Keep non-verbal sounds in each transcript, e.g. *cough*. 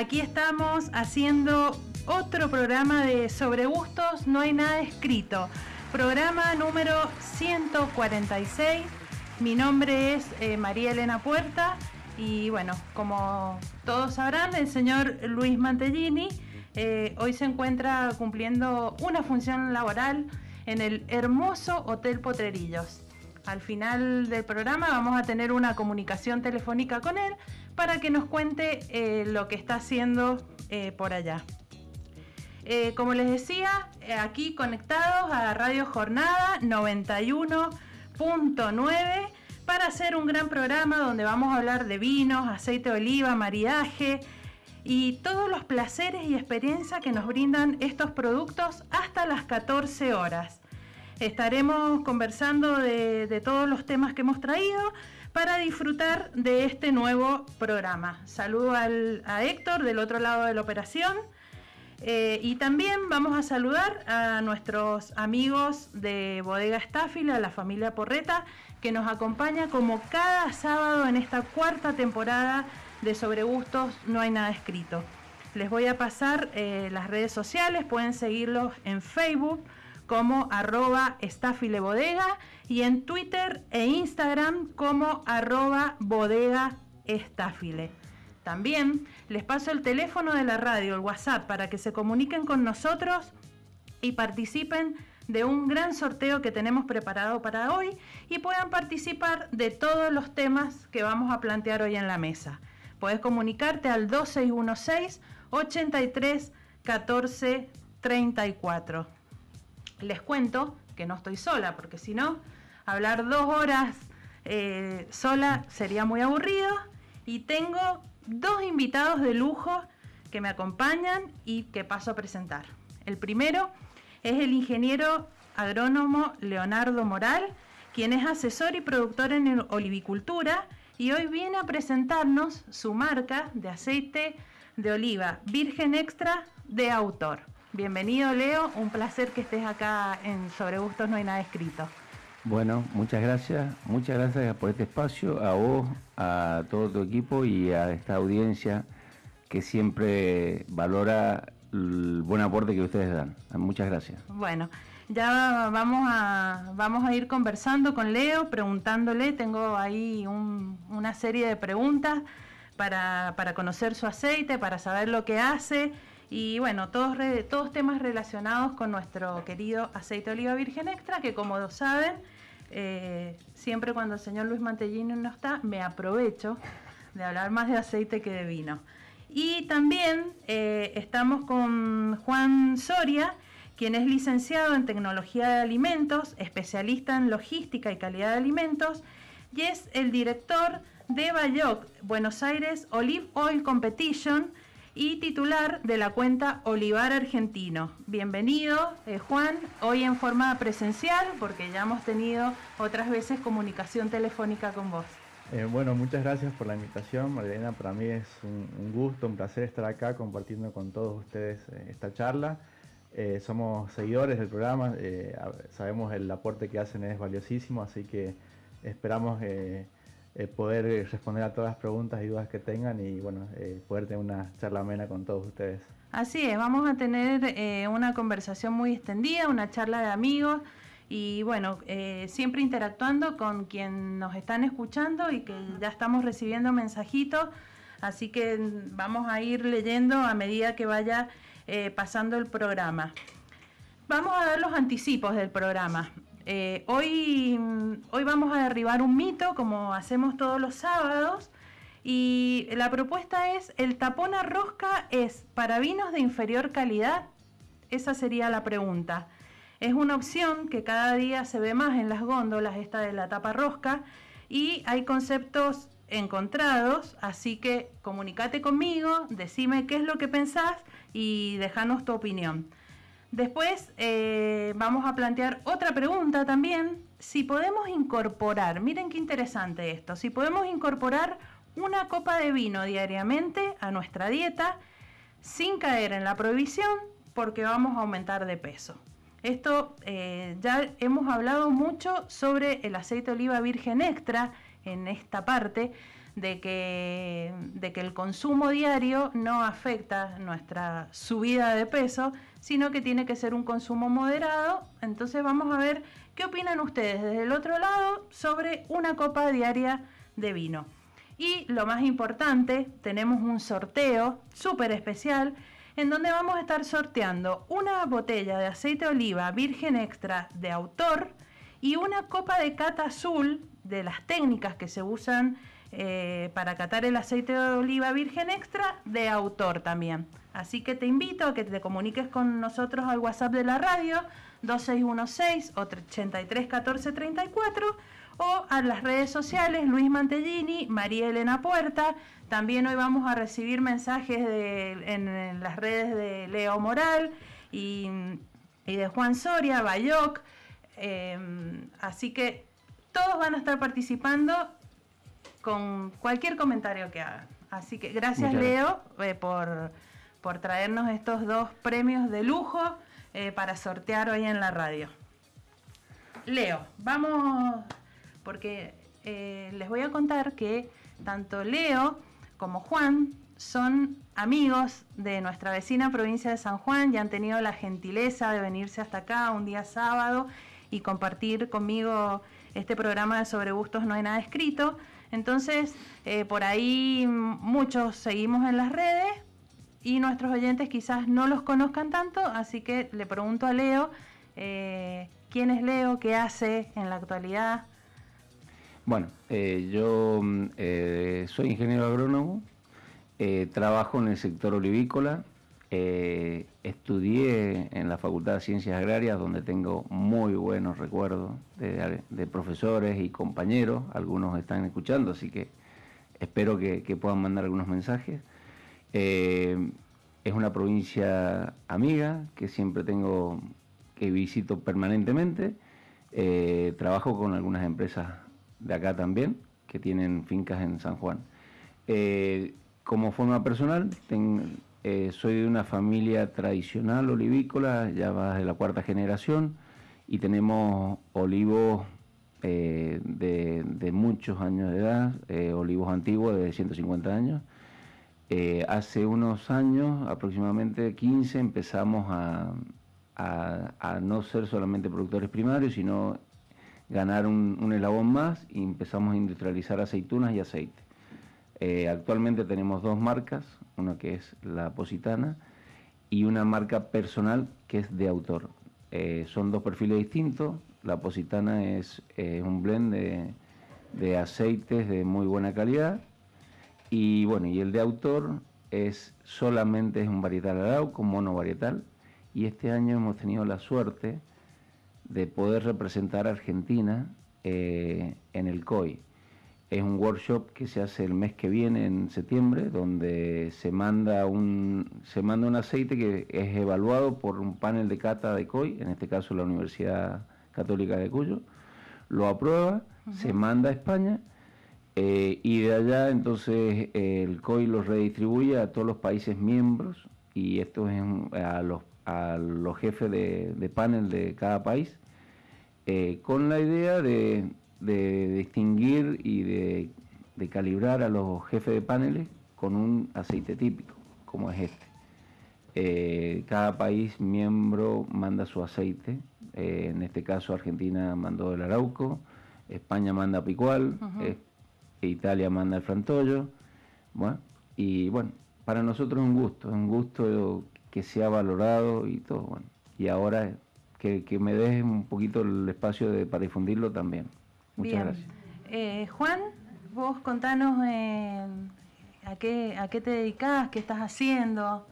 Aquí estamos haciendo otro programa de Sobre Gustos, no hay nada escrito. Programa número 146. Mi nombre es eh, María Elena Puerta y bueno, como todos sabrán, el señor Luis Mantellini eh, hoy se encuentra cumpliendo una función laboral en el hermoso Hotel Potrerillos. Al final del programa vamos a tener una comunicación telefónica con él para que nos cuente eh, lo que está haciendo eh, por allá. Eh, como les decía, aquí conectados a Radio Jornada 91.9 para hacer un gran programa donde vamos a hablar de vinos, aceite de oliva, maridaje y todos los placeres y experiencias que nos brindan estos productos hasta las 14 horas. Estaremos conversando de todos los temas que hemos traído para disfrutar de este nuevo programa. Saludo al- a Héctor del otro lado de la operación. Eh, y también vamos a saludar a nuestros amigos de Bodega Estáfila, la familia Porreta, que nos acompaña como cada sábado en esta cuarta temporada de Sobre Gustos No hay nada escrito. Les voy a pasar eh, las redes sociales, pueden seguirlos en Facebook como arroba estafilebodega y en Twitter e Instagram como arroba bodega estafile. También les paso el teléfono de la radio, el WhatsApp, para que se comuniquen con nosotros y participen de un gran sorteo que tenemos preparado para hoy y puedan participar de todos los temas que vamos a plantear hoy en la mesa. Puedes comunicarte al 2616 83 14 34. Les cuento que no estoy sola, porque si no, hablar dos horas eh, sola sería muy aburrido. Y tengo dos invitados de lujo que me acompañan y que paso a presentar. El primero es el ingeniero agrónomo Leonardo Moral, quien es asesor y productor en olivicultura y hoy viene a presentarnos su marca de aceite de oliva virgen extra de autor. Bienvenido Leo, un placer que estés acá en Sobre Gustos No hay nada escrito. Bueno, muchas gracias, muchas gracias por este espacio, a vos, a todo tu equipo y a esta audiencia que siempre valora el buen aporte que ustedes dan. Muchas gracias. Bueno, ya vamos a, vamos a ir conversando con Leo, preguntándole, tengo ahí un- una serie de preguntas para, para conocer su aceite, para saber lo que hace y bueno, todos, re- todos temas relacionados con nuestro querido aceite de oliva virgen extra, que como saben, eh, siempre cuando el señor Luis Mantellini no está, me aprovecho de hablar más de aceite que de vino. Y también eh, estamos con Juan Soria, quien es licenciado en tecnología de alimentos, especialista en logística y calidad de alimentos, y es el director de Bayoc Buenos Aires Olive Oil Competition y titular de la cuenta Olivar Argentino. Bienvenido, eh, Juan, hoy en forma presencial, porque ya hemos tenido otras veces comunicación telefónica con vos. Eh, bueno, muchas gracias por la invitación, Marilena. Para mí es un, gusto, un placer estar acá compartiendo con todos ustedes eh, esta charla. Somos seguidores del programa, sabemos el aporte que hacen es valiosísimo, así que esperamos eh, eh, poder eh, responder a todas las preguntas y dudas que tengan y bueno, eh, poder tener una charla amena con todos ustedes. Así es, vamos a tener eh, una conversación muy extendida, una charla de amigos y bueno, siempre interactuando con quien nos están escuchando y que ya estamos recibiendo mensajitos, así que vamos a ir leyendo a medida que vaya pasando el programa. Vamos a dar los anticipos del programa. Eh, hoy, mm, hoy vamos a derribar un mito, como hacemos todos los sábados, y la propuesta es, ¿el tapón a rosca es para vinos de inferior calidad? Esa sería la pregunta. Es una opción que cada día se ve más en las góndolas, esta de la tapa rosca, y hay conceptos encontrados, así que comunícate conmigo, decime qué es lo que pensás y déjanos tu opinión. Después eh, vamos a plantear otra pregunta también, si podemos incorporar, miren qué interesante esto, si podemos incorporar una copa de vino diariamente a nuestra dieta sin caer en la prohibición porque vamos a aumentar de peso. Esto eh, ya hemos hablado mucho sobre el aceite de oliva virgen extra en esta parte de que, de que el consumo diario no afecta nuestra subida de peso, sino que tiene que ser un consumo moderado. Entonces vamos a ver qué opinan ustedes desde el otro lado sobre una copa diaria de vino. Y lo más importante, tenemos un sorteo súper especial en donde vamos a estar sorteando una botella de aceite de oliva virgen extra de autor y una copa de cata azul de las técnicas que se usan eh, para catar el aceite de oliva virgen extra de autor también. Así que te invito a que te comuniques con nosotros al WhatsApp de la radio 2616 o 831434 o a las redes sociales Luis Mantellini, María Elena Puerta. También hoy vamos a recibir mensajes en, las redes de Leo Moral y, de Juan Soria, Bayoc. Em, así que todos van a estar participando con cualquier comentario que hagan. Así que gracias Leo eh, por, por, traernos estos dos premios de lujo eh, para sortear hoy en la radio. Leo, vamos, porque eh, les voy a contar que tanto Leo como Juan son amigos de nuestra vecina provincia de San Juan y han tenido la gentileza de venirse hasta acá un día sábado y compartir conmigo este programa de Sobre Gustos No hay nada escrito. Entonces, eh, por ahí muchos seguimos en las redes y nuestros oyentes quizás no los conozcan tanto, así que le pregunto a Leo, eh, ¿quién es Leo? ¿Qué hace en la actualidad? Bueno, eh, yo soy ingeniero agrónomo, trabajo en el sector olivícola, eh, estudié en la Facultad de Ciencias Agrarias, donde tengo muy buenos recuerdos de, profesores y compañeros. Algunos están escuchando, así que espero que, puedan mandar algunos mensajes. Eh, es una provincia amiga que siempre tengo, que visito permanentemente. Eh, trabajo con algunas empresas de acá también, que tienen fincas en San Juan. como forma personal, eh, soy de una familia tradicional olivícola, ya va de la cuarta generación, y tenemos olivos eh, de, muchos años de edad, eh, olivos antiguos de 150 años. Hace unos años, aproximadamente 15, empezamos a, no ser solamente productores primarios, sino ganar un, eslabón más y empezamos a industrializar aceitunas y aceite. actualmente tenemos dos marcas, una que es la Positana y una marca personal que es de autor. Eh, son dos perfiles distintos. La Positana es un blend de, aceites de muy buena calidad y bueno, y el de autor es solamente es un varietal arauco, mono varietal. Y este año hemos tenido la suerte de poder representar a Argentina eh, en el COI. Es un workshop que se hace el mes que viene, en septiembre, donde se manda un, se manda un aceite que es evaluado por un panel de cata de COI, en este caso la Universidad Católica de Cuyo, lo aprueba, se manda a España eh, y de allá entonces el COI lo redistribuye a todos los países miembros y esto es a los, a los jefes de, panel de cada país, eh, con la idea de de distinguir y de, calibrar a los jefes de paneles con un aceite típico, como es este. Eh, cada país miembro manda su aceite, eh, en este caso Argentina mandó el Arauco, España manda Picual, eh, Italia manda el Frantollo, bueno, y bueno, para nosotros es un gusto, es un gusto que se ha valorado y todo, bueno, y ahora que, me deje un poquito el espacio de, para difundirlo también. Bien. Eh, Juan, vos contanos eh, a, qué, a qué te dedicas, qué estás haciendo.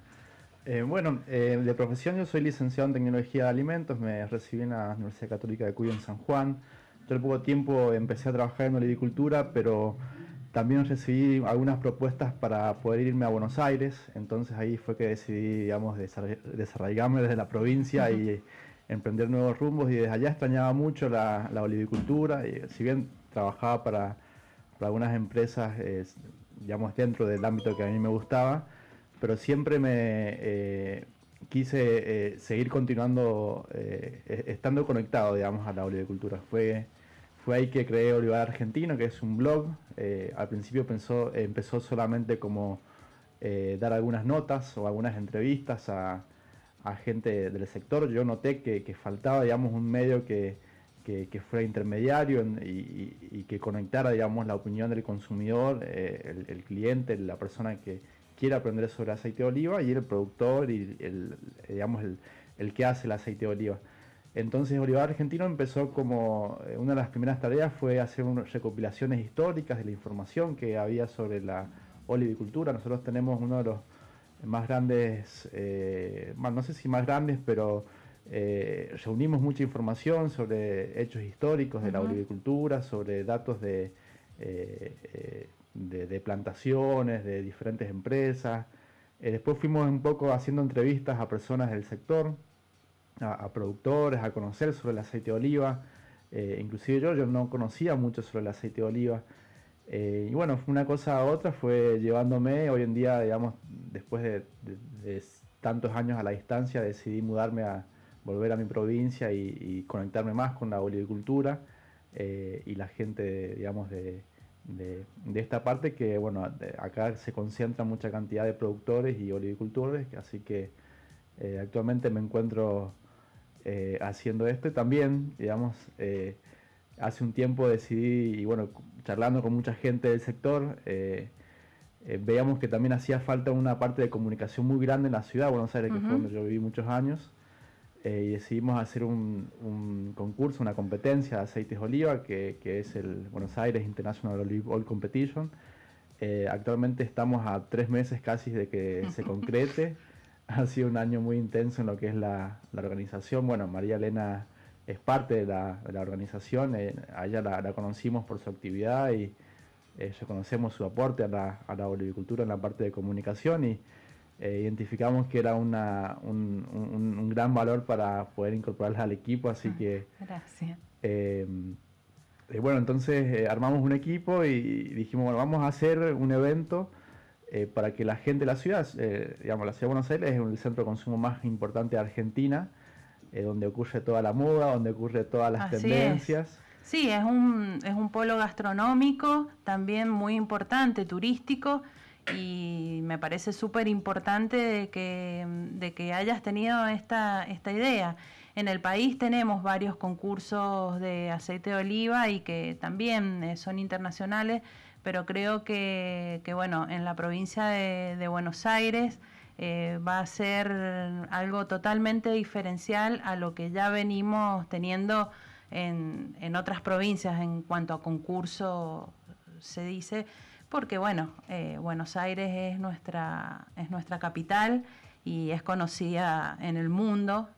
Eh, bueno, eh, de profesión yo soy licenciado en Tecnología de Alimentos, me recibí en la Universidad Católica de Cuyo en San Juan. Yo al poco tiempo empecé a trabajar en olivicultura, pero también recibí algunas propuestas para poder irme a Buenos Aires, entonces ahí fue que decidí, digamos, desarraigarme desde la provincia y emprender nuevos rumbos. Y desde allá extrañaba mucho la, la olivicultura, y si bien trabajaba para, algunas empresas, digamos, dentro del ámbito que a mí me gustaba, pero siempre me eh, quise eh, seguir continuando, eh, e-, estando conectado, digamos, a la olivicultura. Fue, fue ahí que creé Olivar Argentino, que es un blog. al principio pensó, empezó solamente como dar algunas notas o algunas entrevistas a, gente del sector. Yo noté que, faltaba, digamos, un medio que, fuera intermediario y, que conectara, digamos, la opinión del consumidor, el cliente, la persona que quiere aprender sobre aceite de oliva y el productor y digamos, el, que hace el aceite de oliva. Entonces Olivar Argentino empezó como eh, una de las primeras tareas fue hacer unas recopilaciones históricas de la información que había sobre la olivicultura. Nosotros tenemos uno de los más grandes, eh, no sé si más grandes, pero eh, reunimos mucha información sobre hechos históricos de la olivicultura, sobre datos de de, plantaciones, de diferentes empresas. Después fuimos un poco haciendo entrevistas a personas del sector, a, productores, a conocer sobre el aceite de oliva. Eh, inclusive yo, yo no conocía mucho sobre el aceite de oliva. Eh, y bueno, una cosa a otra fue llevándome, hoy en día, digamos, después de, tantos años a la distancia, decidí mudarme a volver a mi provincia y, conectarme más con la olivicultura y la gente, digamos, de, de, esta parte que, bueno, acá se concentra mucha cantidad de productores y olivicultores, así que eh, actualmente me encuentro eh, haciendo esto y también, digamos, eh, hace un tiempo decidí, y bueno, charlando con mucha gente del sector, veíamos que también hacía falta una parte de comunicación muy grande en la ciudad de Buenos Aires, que fue donde yo viví muchos años, eh, y decidimos hacer un, concurso, una competencia de aceites de oliva, que, es el Buenos Aires International Olive Oil Competition. Eh, actualmente estamos a tres meses casi de que se *laughs* concrete. *laughs* ha sido un año muy intenso en lo que es la, organización. Bueno, María Elena es parte de la, organización, eh, a ella la, conocimos por su actividad y reconocemos su aporte a la, a la olivicultura en la parte de comunicación y eh, identificamos que era una, un, gran valor para poder incorporarlas al equipo, así ah, que... Gracias. Em, eh, bueno, entonces eh, armamos un equipo y dijimos, bueno, vamos a hacer un evento para que la gente de la ciudad, digamos, la ciudad de Buenos Aires es el centro de consumo más importante de Argentina, donde ocurre toda la moda, donde ocurre todas las tendencias. Sí, es un, es un polo gastronómico, también muy importante, turístico, y me parece súper importante de que, de que hayas tenido esta, esta idea. En el país tenemos varios concursos de aceite de oliva y que también eh, son internacionales, pero creo que, bueno, en la provincia de, Buenos Aires eh, va a ser algo totalmente diferencial a lo que ya venimos teniendo en, en otras provincias en cuanto a concurso se dice porque bueno, eh, Buenos Aires es nuestra, es nuestra capital y es conocida en el mundo.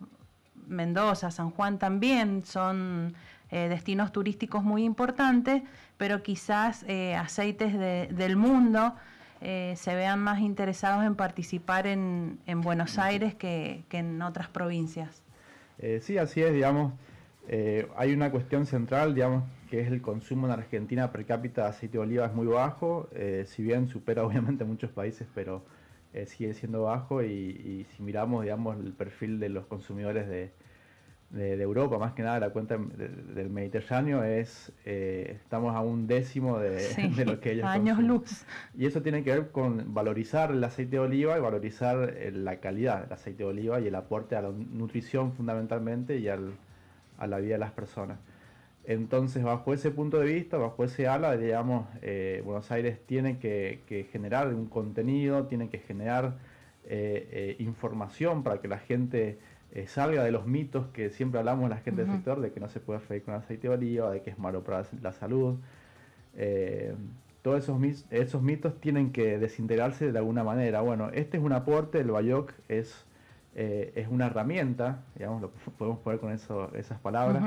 Mendoza, San Juan también son eh, destinos turísticos muy importantes, pero quizás eh, aceites del mundo se vean más interesados en participar en, en Buenos Aires que, en otras provincias. sí, así es, digamos. hay una cuestión central, digamos, que es el consumo en Argentina per cápita de aceite de oliva es muy bajo, eh, si bien supera *laughs* obviamente muchos países, pero eh, sigue siendo bajo y, si miramos digamos el perfil de los consumidores de, Europa, más que nada la cuenta del Mediterráneo es, eh, estamos a un décimo de, *laughs* lo que ellos años luz. Y eso tiene que ver con valorizar el aceite de oliva y valorizar la calidad del aceite de oliva y el aporte a la nutrición fundamentalmente y al, a la vida de las personas. Entonces, bajo ese punto de vista, bajo ese ala, digamos, eh, Buenos Aires tiene que, generar un contenido, tiene que generar eh, eh, información para que la gente salga de los mitos que siempre hablamos la gente del sector, de que no se puede freír con aceite de oliva, de que es malo para la salud. todos esos, esos mitos tienen que desintegrarse de alguna manera. Bueno, este es un aporte, el Bayoc es, eh, es una herramienta, digamos, lo *laughs* podemos poner con eso, esas palabras.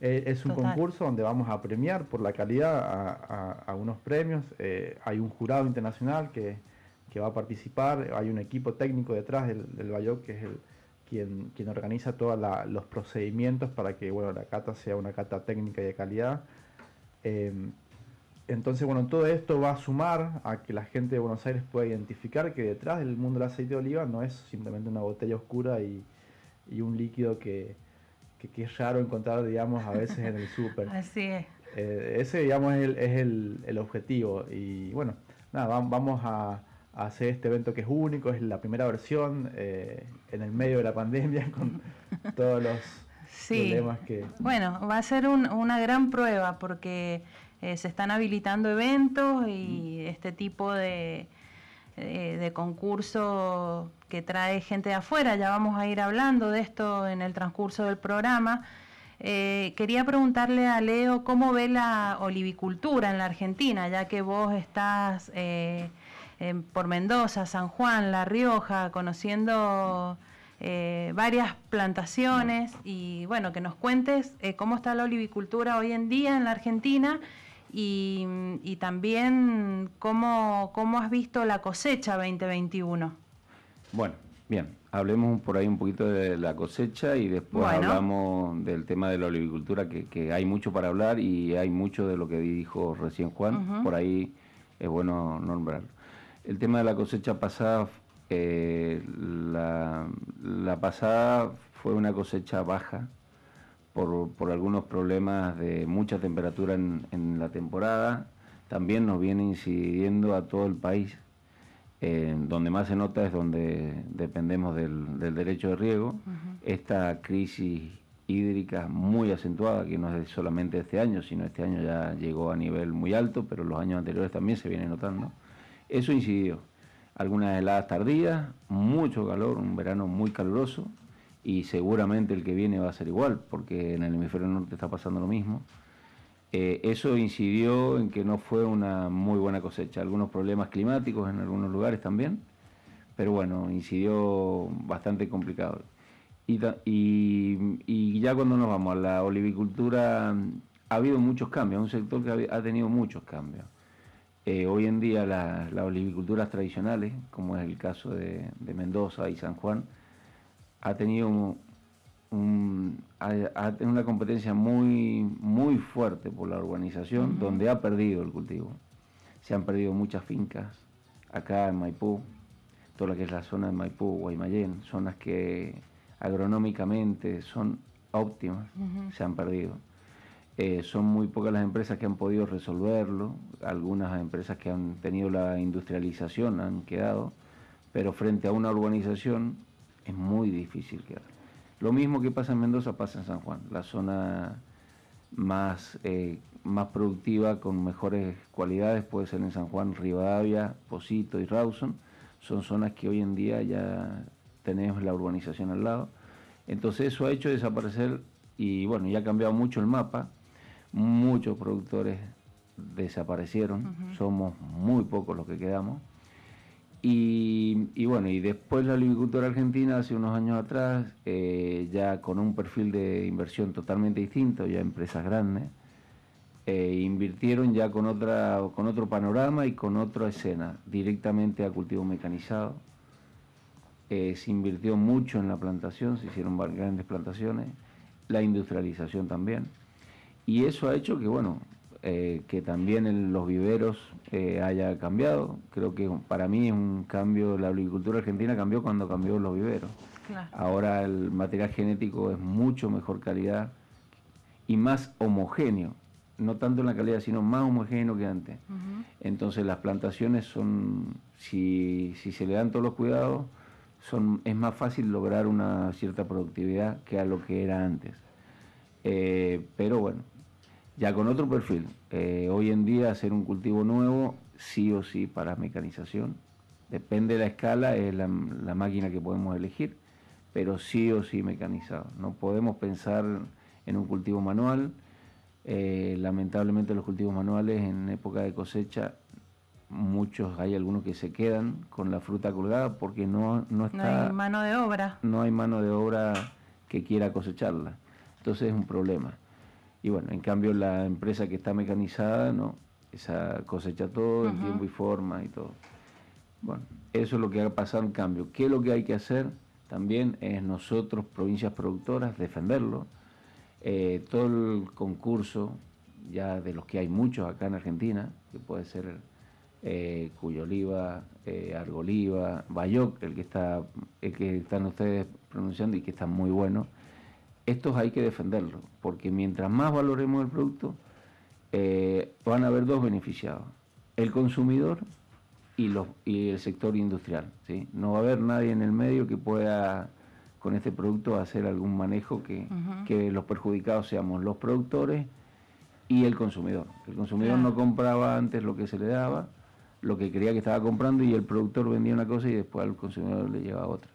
Eh, es un concurso donde vamos a premiar por la calidad a, unos premios. Eh, hay un jurado internacional que, va a participar, hay un equipo técnico detrás del, del Bayoc que es el, quien, quien organiza todos los procedimientos para que bueno, la cata sea una cata técnica y de calidad. Entonces, bueno, todo esto va a sumar a que la gente de Buenos Aires pueda identificar que detrás del mundo del aceite de oliva no es simplemente una botella oscura y, un líquido que, es raro encontrar, digamos, a veces en el súper. *laughs* Así es. Eh, ese, digamos, es, el, objetivo. Y bueno, nada, vamos a, hacer este evento que es único, es la primera versión eh, en el medio de la pandemia *laughs* con todos los problemas que... Bueno, va a ser una gran prueba porque eh, se están habilitando eventos y este tipo de, eh, de concurso que trae gente de afuera, ya vamos a ir hablando de esto en el transcurso del programa. Eh, quería preguntarle a Leo cómo ve la olivicultura en la Argentina, ya que vos estás por Mendoza, San Juan, La Rioja, conociendo varias plantaciones y bueno, que nos cuentes cómo está la olivicultura hoy en día en la Argentina y, también cómo, cómo, has visto la cosecha 2021. Bueno, bien, hablemos por ahí un poquito de la cosecha y después hablamos del tema de la olivicultura, que, hay mucho para hablar y hay mucho de lo que dijo recién Juan, por ahí es bueno nombrarlo. El tema de la cosecha pasada, eh, la, la pasada fue una cosecha baja, por, algunos problemas de mucha temperatura en, la temporada. También nos viene incidiendo a todo el país. donde más se nota es donde dependemos del, derecho de riego. Esta crisis hídrica muy acentuada, que no es solamente este año, sino este año ya llegó a nivel muy alto, pero los años anteriores también se viene notando. Eso incidió. Algunas heladas tardías, mucho calor, un verano muy caluroso, y seguramente el que viene va a ser igual, porque en el hemisferio norte está pasando lo mismo. Eh, eso incidió en que no fue una muy buena cosecha, algunos problemas climáticos en algunos lugares también, pero bueno, incidió bastante complicado. Y, y, ya cuando nos vamos a la olivicultura, ha habido muchos cambios, un sector que ha, tenido muchos cambios. Eh, hoy en día las oliviculturas tradicionales, como es el caso de Mendoza y San Juan, ha tenido una competencia muy, muy fuerte por la urbanización, donde ha perdido el cultivo. Se han perdido muchas fincas acá en Maipú, toda la que es la zona de Maipú, Guaymallén, zonas que agronómicamente son óptimas, se han perdido. Eh, son muy pocas las empresas que han podido resolverlo, algunas empresas que han tenido la industrialización han quedado, pero frente a una urbanización es muy difícil quedar. Lo mismo que pasa en Mendoza pasa en San Juan, la zona más, eh, más productiva, con mejores cualidades, puede ser en San Juan, Rivadavia, Posito y Rawson, son zonas que hoy en día ya tenemos la urbanización al lado. Entonces eso ha hecho desaparecer y bueno, ya ha cambiado mucho el mapa, muchos productores desaparecieron, somos muy pocos los que quedamos. Y, bueno, y después la olivicultura argentina hace unos años atrás, eh, ya con un perfil de inversión totalmente distinto, ya empresas grandes, eh, invirtieron ya con, otra, con otro panorama y con otra escena, directamente a cultivo mecanizado. Eh, se invirtió mucho en la plantación, se hicieron grandes plantaciones, la industrialización también. Y eso ha hecho que, bueno, eh, que también en los viveros eh, haya cambiado. Creo que para mí es un cambio, la agricultura argentina cambió cuando cambió los viveros. Ahora el material genético es mucho mejor calidad y más homogéneo, no tanto en la calidad, sino más homogéneo que antes. Entonces las plantaciones son, si, si, se le dan todos los cuidados, son, es más fácil lograr una cierta productividad que a lo que era antes. Eh, pero bueno, ya con otro perfil. Eh, hoy en día hacer un cultivo nuevo, sí o sí para mecanización. Depende de la escala, es la, máquina que podemos elegir, pero sí o sí mecanizado. No podemos pensar en un cultivo manual. Eh, lamentablemente los cultivos manuales en época de cosecha muchos, hay algunos que se quedan con la fruta colgada porque no, no está... No hay mano de obra. No hay mano de obra que quiera cosecharla. Entonces es un problema. Y bueno, en cambio la empresa que está mecanizada, no, esa cosecha todo en tiempo y forma y todo. Bueno, eso es lo que ha pasado en cambio. ¿Qué es lo que hay que hacer? También es nosotros, provincias productoras, defenderlo. Eh, todo el concurso, ya de los que hay muchos acá en Argentina, que puede ser eh, Cuyo Oliva, eh, Argoliva, Bayoc, el que está, el que están ustedes pronunciando y que está muy bueno. Estos hay que defenderlos, porque mientras más valoremos el producto, eh, van a haber dos beneficiados, el consumidor y, los, y el sector industrial. ¿sí? No va a haber nadie en el medio que pueda con este producto hacer algún manejo que, que los perjudicados seamos los productores y el consumidor. El consumidor no compraba antes lo que se le daba, lo que creía que estaba comprando y el productor vendía una cosa y después al consumidor le llevaba otra.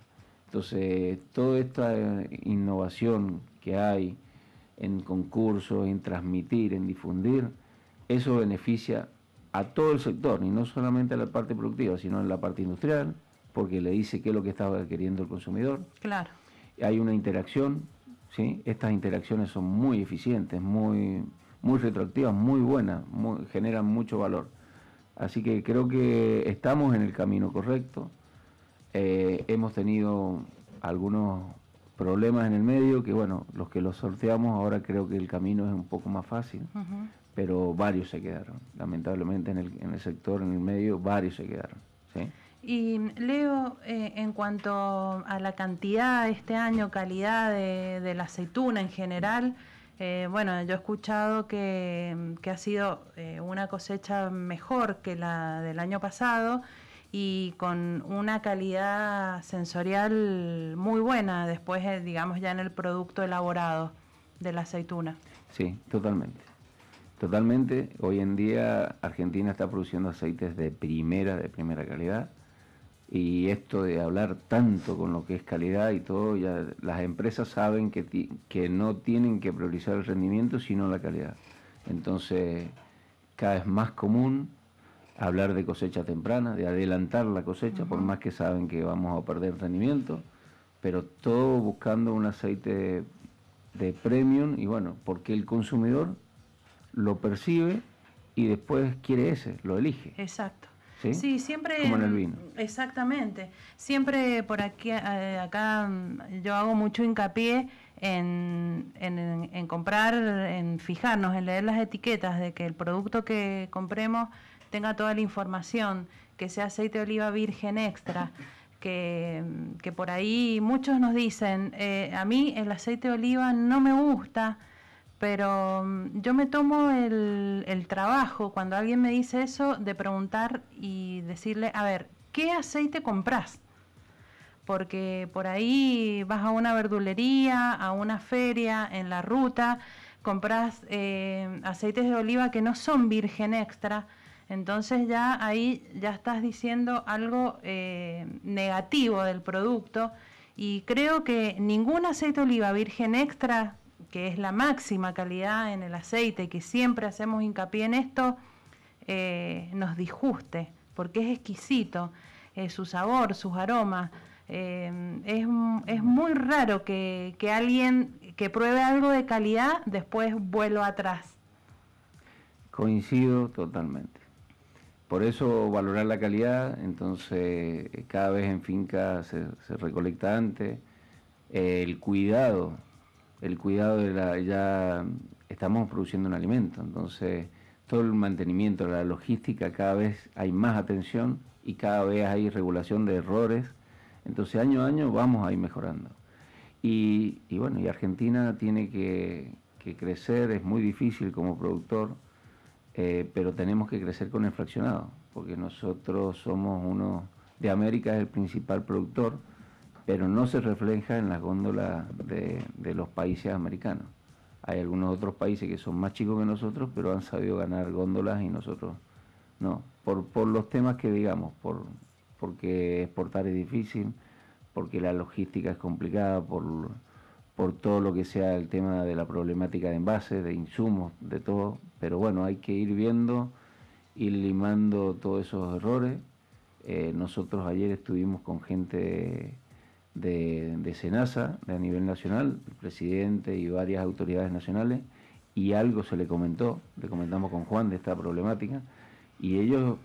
Entonces, toda esta innovación que hay en concursos, en transmitir, en difundir, eso beneficia a todo el sector, y no solamente a la parte productiva, sino en la parte industrial, porque le dice qué es lo que estaba queriendo el consumidor. Claro. Hay una interacción, ¿sí? Estas interacciones son muy eficientes, muy, muy retroactivas, muy buenas, generan mucho valor. Así que creo que estamos en el camino correcto. Eh, hemos tenido algunos problemas en el medio que, bueno, los que los sorteamos ahora creo que el camino es un poco más fácil, pero varios se quedaron. Lamentablemente en el, en el sector, en el medio, varios se quedaron. ¿sí? Y Leo, eh, en cuanto a la cantidad este año, calidad de, la aceituna en general, eh, bueno, yo he escuchado que, ha sido eh, una cosecha mejor que la del año pasado y con una calidad sensorial muy buena después, eh, digamos, ya en el producto elaborado de la aceituna. Sí, totalmente. Totalmente. Hoy en día Argentina está produciendo aceites de primera, de primera calidad. Y esto de hablar tanto con lo que es calidad y todo, ya las empresas saben que, que no tienen que priorizar el rendimiento, sino la calidad. Entonces, cada vez más común hablar de cosecha temprana, de adelantar la cosecha, por más que saben que vamos a perder rendimiento, pero todo buscando un aceite de, premium y bueno, porque el consumidor lo percibe y después quiere ese, lo elige. Exacto. ¿Sí? siempre. Como en el vino. Exactamente. Siempre por aquí, eh, acá mm, yo hago mucho hincapié en, en, en, comprar, en fijarnos, en leer las etiquetas de que el producto que compremos tenga toda la información, que sea aceite de oliva virgen extra, que, por ahí muchos nos dicen, eh, a mí el aceite de oliva no me gusta, pero mm, yo me tomo el, el, trabajo, cuando alguien me dice eso, de preguntar y decirle, a ver, ¿qué aceite compras? Porque por ahí vas a una verdulería, a una feria, en la ruta, compras eh, aceites de oliva que no son virgen extra, entonces ya ahí ya estás diciendo algo eh, negativo del producto y creo que ningún aceite oliva virgen extra, que es la máxima calidad en el aceite, que siempre hacemos hincapié en esto, eh, nos disguste, porque es exquisito, eh, su sabor, sus aromas. Es, es, muy raro que, que alguien que pruebe algo de calidad después vuelva atrás. Coincido totalmente. Por eso valorar la calidad, entonces cada vez en finca se, recolecta antes. el cuidado, el cuidado de la, ya estamos produciendo un alimento, entonces todo el mantenimiento, la logística, cada vez hay más atención y cada vez hay regulación de errores, entonces año a año vamos a ir mejorando. Y, bueno, y Argentina tiene que crecer, es muy difícil como productor eh, pero tenemos que crecer con el fraccionado, porque nosotros somos uno, de América es el principal productor, pero no se refleja en las góndolas de, los países americanos. Hay algunos otros países que son más chicos que nosotros, pero han sabido ganar góndolas y nosotros no. Por, por los temas que digamos, por, porque exportar es difícil, porque la logística es complicada, por por todo lo que sea el tema de la problemática de envases, de insumos, de todo, pero bueno, hay que ir viendo ir limando todos esos errores. Eh, nosotros ayer estuvimos con gente de, de, Senasa, de a nivel nacional, el presidente y varias autoridades nacionales, y algo se le comentó, le comentamos con Juan de esta problemática, y ellos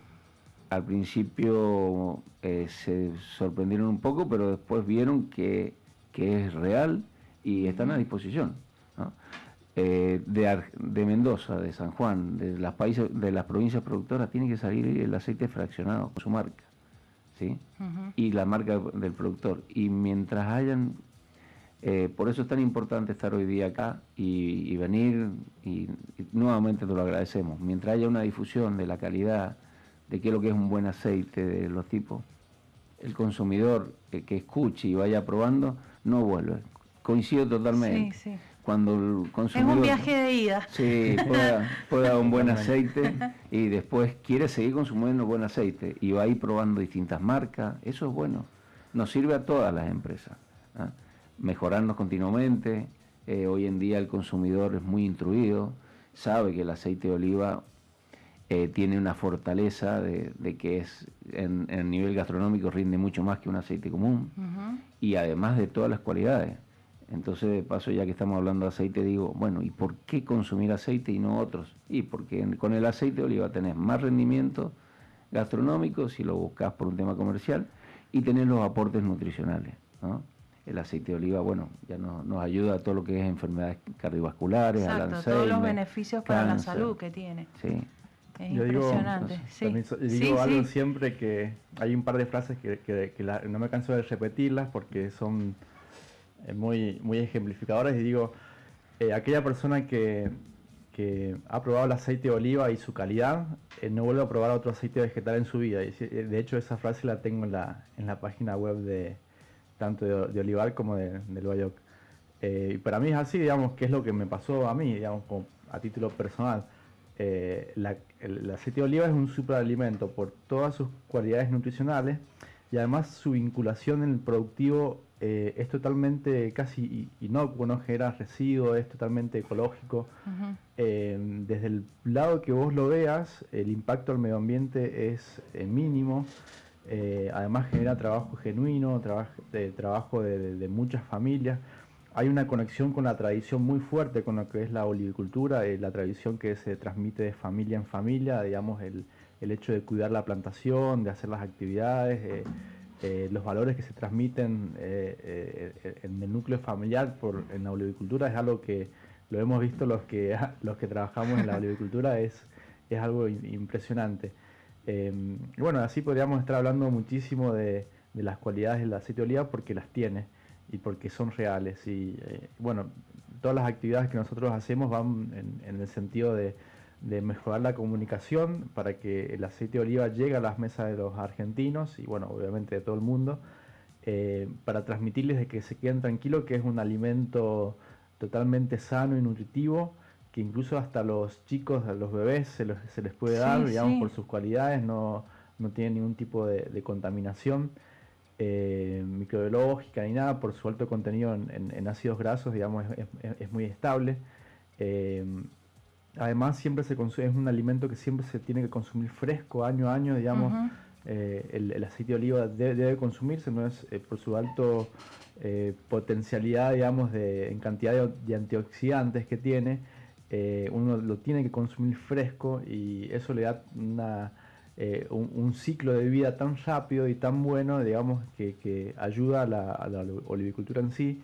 al principio eh, se sorprendieron un poco, pero después vieron que, es real y están a disposición. Eh, de, de, Mendoza, de San Juan, de las, países, de las provincias productoras, tiene que salir el aceite fraccionado con su marca. ¿sí? Y la marca del productor. Y mientras hayan eh, por eso es tan importante estar hoy día acá y, venir, y, nuevamente te lo agradecemos. Mientras haya una difusión de la calidad, de qué es lo que es un buen aceite, de los tipos, el consumidor que escuche y vaya probando, no vuelve. Coincido totalmente. Sí, sí. Cuando el consumidor... Es un viaje de ida. Sí, pueda, un buen aceite y después quiere seguir consumiendo buen aceite y va a ir probando distintas marcas, eso es bueno. Nos sirve a todas las empresas. ¿ah? Mejorarnos continuamente. Eh, hoy en día el consumidor es muy instruido, sabe que el aceite de oliva eh, tiene una fortaleza de, que es en, el nivel gastronómico rinde mucho más que un aceite común y además de todas las cualidades. Entonces, de paso, ya que estamos hablando de aceite, digo, bueno, ¿y por qué consumir aceite y no otros? Y porque con el aceite de oliva tenés más rendimiento gastronómico si lo buscas por un tema comercial y tenés los aportes nutricionales. El aceite de oliva, bueno, ya nos ayuda a todo lo que es enfermedades cardiovasculares, Exacto, todos los beneficios para la salud que tiene. Sí. Es yo impresionante. Digo, digo algo siempre que hay un par de frases que, no me canso de repetirlas porque son muy, muy ejemplificadoras y digo, eh, aquella persona que, ha probado el aceite de oliva y su calidad, eh, no vuelve a probar otro aceite vegetal en su vida. Y, de hecho, esa frase la tengo en la, en la página web de tanto de, Olivar como de, del Bayoc. y para mí es así, digamos, que es lo que me pasó a mí, digamos, a título personal. Eh, el, aceite de oliva es un superalimento por todas sus cualidades nutricionales y además su vinculación en el productivo eh, es totalmente casi inocuo, no genera residuos, es totalmente ecológico. Eh, desde el lado que vos lo veas, el impacto al medio ambiente es mínimo. además genera trabajo genuino, trabajo de muchas familias hay una conexión con la tradición muy fuerte con lo que es la olivicultura, eh, la tradición que se transmite de familia en familia, digamos, el, hecho de cuidar la plantación, de hacer las actividades, eh, eh, los valores que se transmiten en el núcleo familiar por, en la olivicultura es algo que lo hemos visto los que, *laughs* los que trabajamos en la olivicultura, es, es algo impresionante. Em, bueno, así podríamos estar hablando muchísimo de, de las cualidades del aceite de oliva porque las tiene y porque son reales. Y eh, bueno, todas las actividades que nosotros hacemos van en, el sentido de, mejorar la comunicación para que el aceite de oliva llegue a las mesas de los argentinos y bueno, obviamente de todo el mundo, eh, para transmitirles de que se queden tranquilos que es un alimento totalmente sano y nutritivo que incluso hasta los chicos, a los bebés se, se les puede dar, digamos, por sus cualidades, no, no tiene ningún tipo de contaminación eh, microbiológica ni nada, por su alto contenido en, ácidos grasos, digamos, es, muy estable. Eh, además, siempre se consume, es un alimento que siempre se tiene que consumir fresco año a año, digamos. Eh, el, aceite de oliva debe, consumirse, no es eh, por su alto potencialidad, digamos, de, en cantidad de antioxidantes que tiene. uno lo tiene que consumir fresco y eso le da una eh, un, ciclo de vida tan rápido y tan bueno, digamos, que, ayuda a la, olivicultura en sí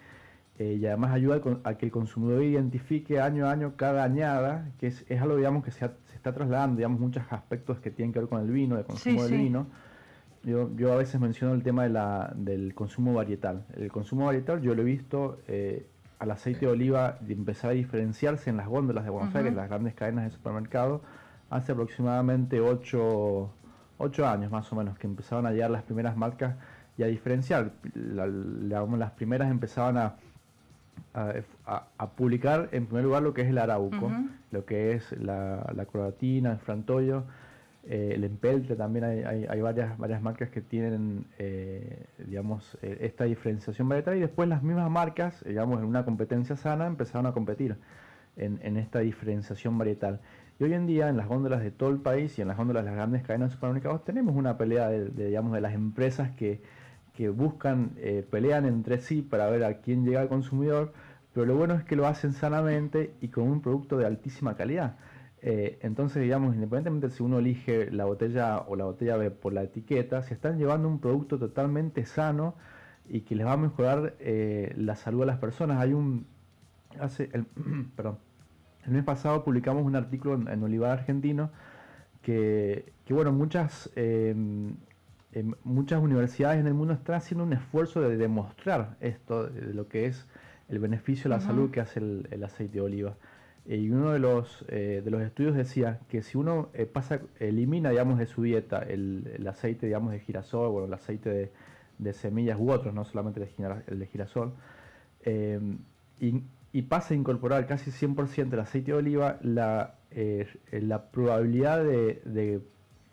eh, y además ayuda a que el consumidor identifique año a año cada añada, que es, algo, digamos, que se, está trasladando, digamos, muchos aspectos que tienen que ver con el vino, el consumo del vino. Yo, yo a veces menciono el tema de la, del consumo varietal. El consumo varietal yo lo he visto eh, al aceite de oliva de empezar a diferenciarse en las góndolas de Buenos Aires, las grandes cadenas de supermercado, hace aproximadamente 8, años más o menos que empezaron a llegar las primeras marcas y a diferenciar. las primeras empezaban a, a, publicar en primer lugar lo que es el arauco, lo que es la, la croatina, el frantoyo, eh, el empelte también hay, hay, varias, varias marcas que tienen eh, digamos, eh, esta diferenciación varietal y después las mismas marcas, digamos, en una competencia sana empezaron a competir. en, esta diferenciación varietal. Y hoy en día en las góndolas de todo el país y en las góndolas de las grandes cadenas de supermercados tenemos una pelea de, digamos, de las empresas que, que buscan, eh, pelean entre sí para ver a quién llega al consumidor, pero lo bueno es que lo hacen sanamente y con un producto de altísima calidad. Eh, entonces, digamos, independientemente si uno elige la botella o la botella B por la etiqueta, se están llevando un producto totalmente sano y que les va a mejorar eh, la salud a las personas. Hay un, hace, el, *clears throat* perdón, el mes pasado publicamos un artículo en, Olivar Argentino que, bueno, muchas, em, muchas universidades en el mundo están haciendo un esfuerzo de demostrar esto, de lo que es el beneficio a la salud que hace el aceite de oliva. Eh, y uno de los, eh, de los estudios decía que si uno eh, pasa, elimina, digamos, de su dieta el, aceite, digamos, de girasol, bueno, el aceite de, semillas u otros, no solamente el de girasol, y, pasa a incorporar casi 100% el aceite de oliva, la, la probabilidad de,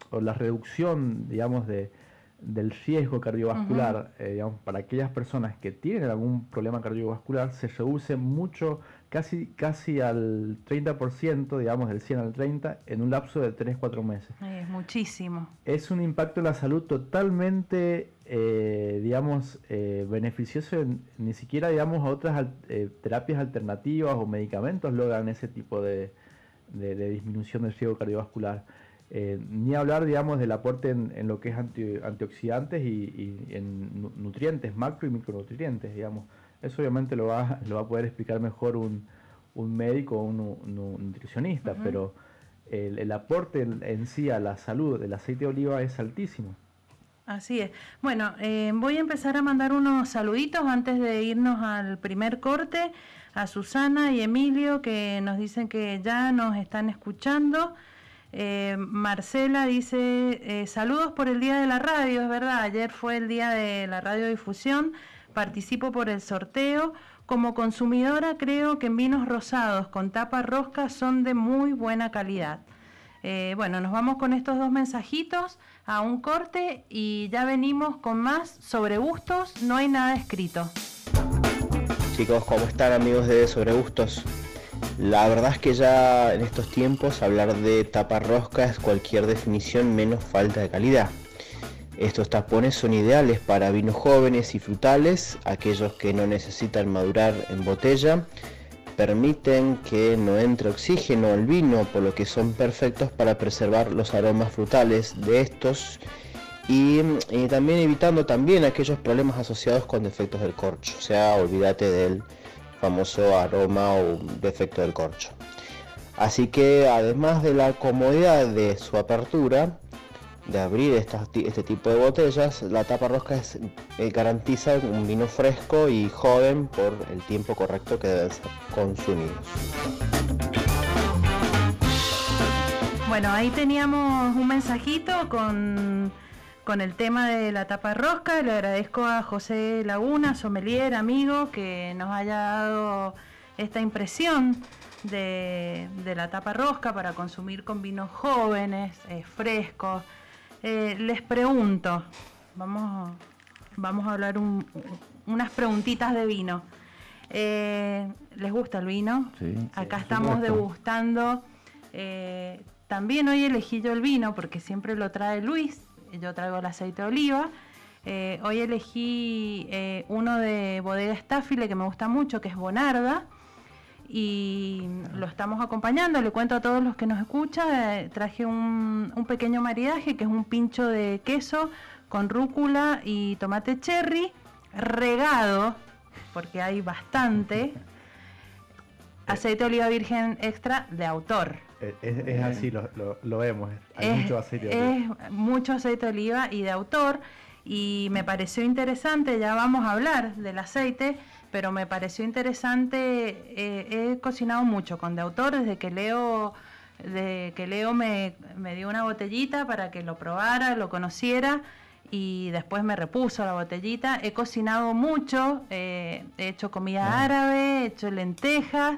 o la reducción, digamos, de, del riesgo cardiovascular, digamos, para aquellas personas que tienen algún problema cardiovascular, se reduce mucho casi, casi al 30%, digamos del 100 al 30, en un lapso de 3-4 meses. es muchísimo. Es un impacto en la salud totalmente, eh, digamos, eh, beneficioso, ni siquiera, digamos, a otras eh, terapias alternativas o medicamentos logran ese tipo de, disminución del riesgo cardiovascular. Ni hablar, digamos, del aporte en, lo que es antioxidantes y, y, en nutrientes, macro y micronutrientes, digamos. Eso obviamente lo va, lo va a poder explicar mejor un, médico o un, nutricionista, pero el, aporte en, sí a la salud del aceite de oliva es altísimo. Así es. Bueno, eh, voy a empezar a mandar unos saluditos antes de irnos al primer corte a Susana y Emilio que nos dicen que ya nos están escuchando. Eh, Marcela dice, eh, saludos por el Día de la Radio, es verdad, ayer fue el Día de la Radiodifusión participo por el sorteo. Como consumidora creo que en vinos rosados con tapa rosca son de muy buena calidad. Eh, bueno, nos vamos con estos dos mensajitos a un corte y ya venimos con más sobre gustos. No hay nada escrito. Chicos, ¿cómo están amigos de Sobre Gustos? La verdad es que ya en estos tiempos hablar de tapa rosca es cualquier definición menos falta de calidad. Estos tapones son ideales para vinos jóvenes y frutales, aquellos que no necesitan madurar en botella, permiten que no entre oxígeno al vino, por lo que son perfectos para preservar los aromas frutales de estos y, también evitando también aquellos problemas asociados con defectos del corcho, o sea, olvídate del famoso aroma o defecto del corcho. Así que además de la comodidad de su apertura, de abrir este tipo de botellas, la tapa rosca es, eh, garantiza un vino fresco y joven por el tiempo correcto que deben ser consumidos. Bueno, ahí teníamos un mensajito con, con el tema de la tapa rosca. Le agradezco a José Laguna, sommelier, amigo, que nos haya dado esta impresión de, la tapa rosca para consumir con vinos jóvenes, eh, frescos. Eh, les pregunto, vamos, vamos a hablar unas preguntitas de vino. Eh, ¿Les gusta el vino? Sí, Acá estamos degustando. También hoy elegí yo el vino porque siempre lo trae Luis. Yo traigo el aceite de oliva. hoy elegí uno de bodega Staffile que me gusta mucho, que es Bonarda y lo estamos acompañando. Le cuento a todos los que nos escuchan, eh, traje un, pequeño maridaje que es un pincho de queso con rúcula y tomate cherry regado, porque hay bastante, *laughs* aceite de oliva virgen extra de autor. Es, así, lo, vemos, hay mucho aceite de oliva. Es mucho aceite de oliva y de autor, y me pareció interesante, ya vamos a hablar del aceite, pero me pareció interesante, eh, he cocinado mucho con de autor desde que Leo, de que Leo me, dio una botellita para que lo probara, lo conociera y después me repuso la botellita. He cocinado mucho, eh, he hecho comida árabe, he hecho lentejas,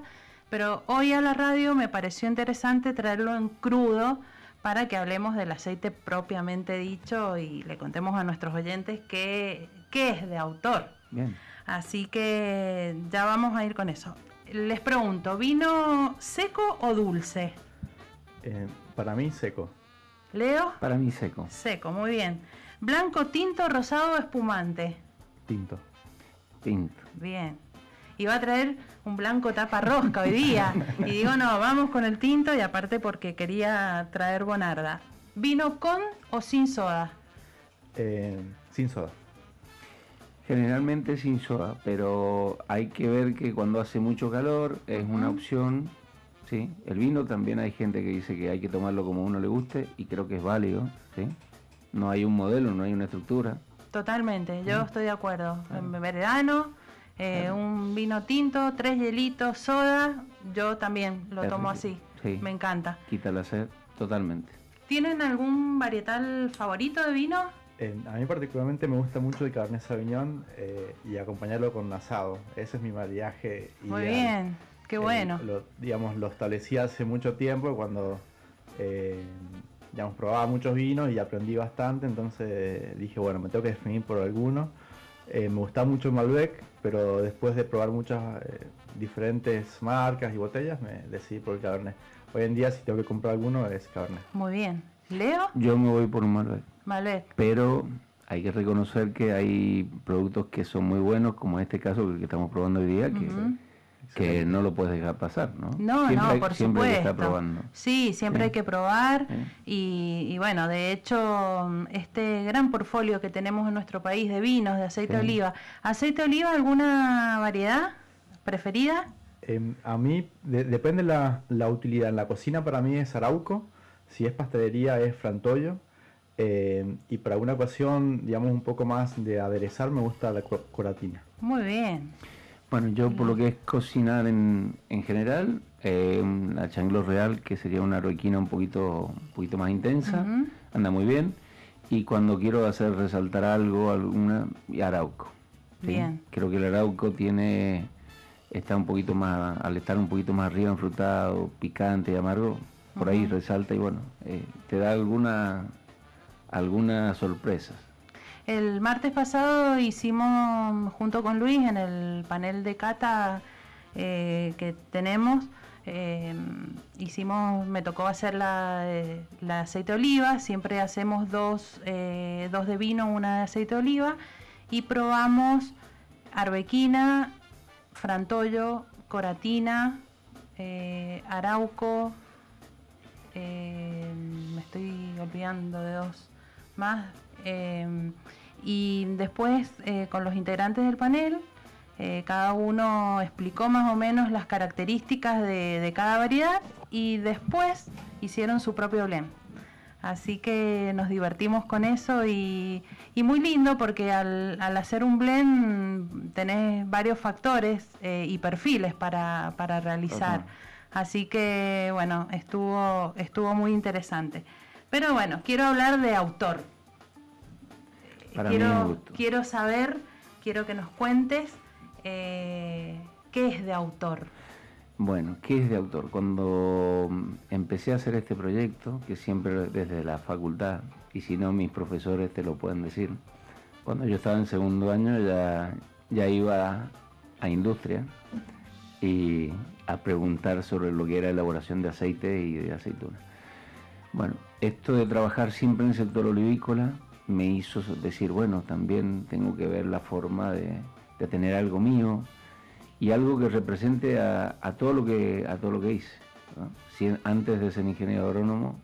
pero hoy a la radio me pareció interesante traerlo en crudo para que hablemos del aceite propiamente dicho y le contemos a nuestros oyentes qué, qué es de autor. Bien. Así que ya vamos a ir con eso. les pregunto, ¿vino seco o dulce? Eh, para mí, seco. Leo. Para mí, seco. Seco, muy bien. Blanco, tinto, rosado o espumante. Tinto. Tinto. Bien. Iba a traer un blanco tapa rosca hoy día. *laughs* Y digo, no, vamos con el tinto y aparte porque quería traer bonarda. ¿Vino con o sin soda? Eh, sin soda. Generalmente sin soda, pero hay que ver que cuando hace mucho calor es una opción. ¿sí? El vino también hay gente que dice que hay que tomarlo como a uno le guste y creo que es válido. ¿sí? No hay un modelo, no hay una estructura. Totalmente, yo estoy de acuerdo. En verano, eh, un vino tinto, tres hielitos, soda, yo también lo tomo así. Sí. Me encanta. Quita la sed totalmente. ¿Tienen algún varietal favorito de vino? Eh, a mí particularmente me gusta mucho el Cabernet Sauvignon eh, y acompañarlo con un asado. Ese es mi mariaje Muy ideal. bien, qué Eh, bueno. lo, digamos, lo establecí hace mucho tiempo cuando eh, digamos, probaba muchos vinos y aprendí bastante, entonces dije, bueno, me tengo que definir por alguno. Eh, me gusta mucho el Malbec, pero después de probar muchas eh, diferentes marcas y botellas, me decidí por el Cabernet. Hoy en día, si tengo que comprar alguno, es Cabernet. Muy bien. ¿Leo? Yo me voy por un Malbec, Malbec. pero hay que reconocer que hay productos que son muy buenos, como en este caso que estamos probando hoy día, que. Que no lo puedes dejar pasar, ¿no? No, siempre no, hay, por siempre hay que supuesto. estar probando. Sí, siempre Sí. hay que probar. Sí. Y, y bueno, de hecho, este gran portfolio que tenemos en nuestro país de vinos, de aceite de oliva. ¿Aceite de oliva alguna variedad preferida? Em, a mí de- depende la, la utilidad. En la cocina para mí es arauco, si es pastelería es frantollo. em, y para alguna ocasión, digamos, un poco más de aderezar, me gusta la co- coratina. Muy bien. Bueno, yo por lo que es cocinar en, en general, eh, la changlo real, que sería una arroquina un poquito, un poquito más intensa, anda muy bien. Y cuando quiero hacer resaltar algo, alguna, arauco. ¿sí? Bien. Creo que el arauco tiene, está un poquito más, al estar un poquito más arriba, enfrutado, picante y amargo, por ahí resalta y bueno, eh, te da alguna, algunas sorpresas. El martes pasado hicimos junto con Luis en el panel de cata eh, que tenemos, eh, hicimos, me tocó hacer la, de aceite de oliva, siempre hacemos dos, eh, dos de vino, una de aceite de oliva y probamos arbequina, frantollo, coratina, eh, arauco, eh, me estoy olvidando de dos más. Eh, y después, eh, con los integrantes del panel, eh, cada uno explicó más o menos las características de, de cada variedad y después hicieron su propio blend. Así que nos divertimos con eso y, y muy lindo porque al, al hacer un blend tenés varios factores eh, y perfiles para, para realizar. Así que bueno, estuvo, estuvo muy interesante. Pero bueno, quiero hablar de autor. Para mí es un quiero, gusto. quiero saber, quiero que nos cuentes eh, qué es de autor. Bueno, ¿qué es de autor? Cuando mm, empecé a hacer este proyecto, que siempre desde la facultad, y si no mis profesores te lo pueden decir, cuando yo estaba en segundo año ya, ya iba a industria y a preguntar sobre lo que era elaboración de aceite y de aceituna. Bueno, esto de trabajar siempre en el sector olivícola me hizo decir, bueno, también tengo que ver la forma de, de tener algo mío y algo que represente a, a todo lo que a todo lo que hice. ¿no? Si antes de ser ingeniero agrónomo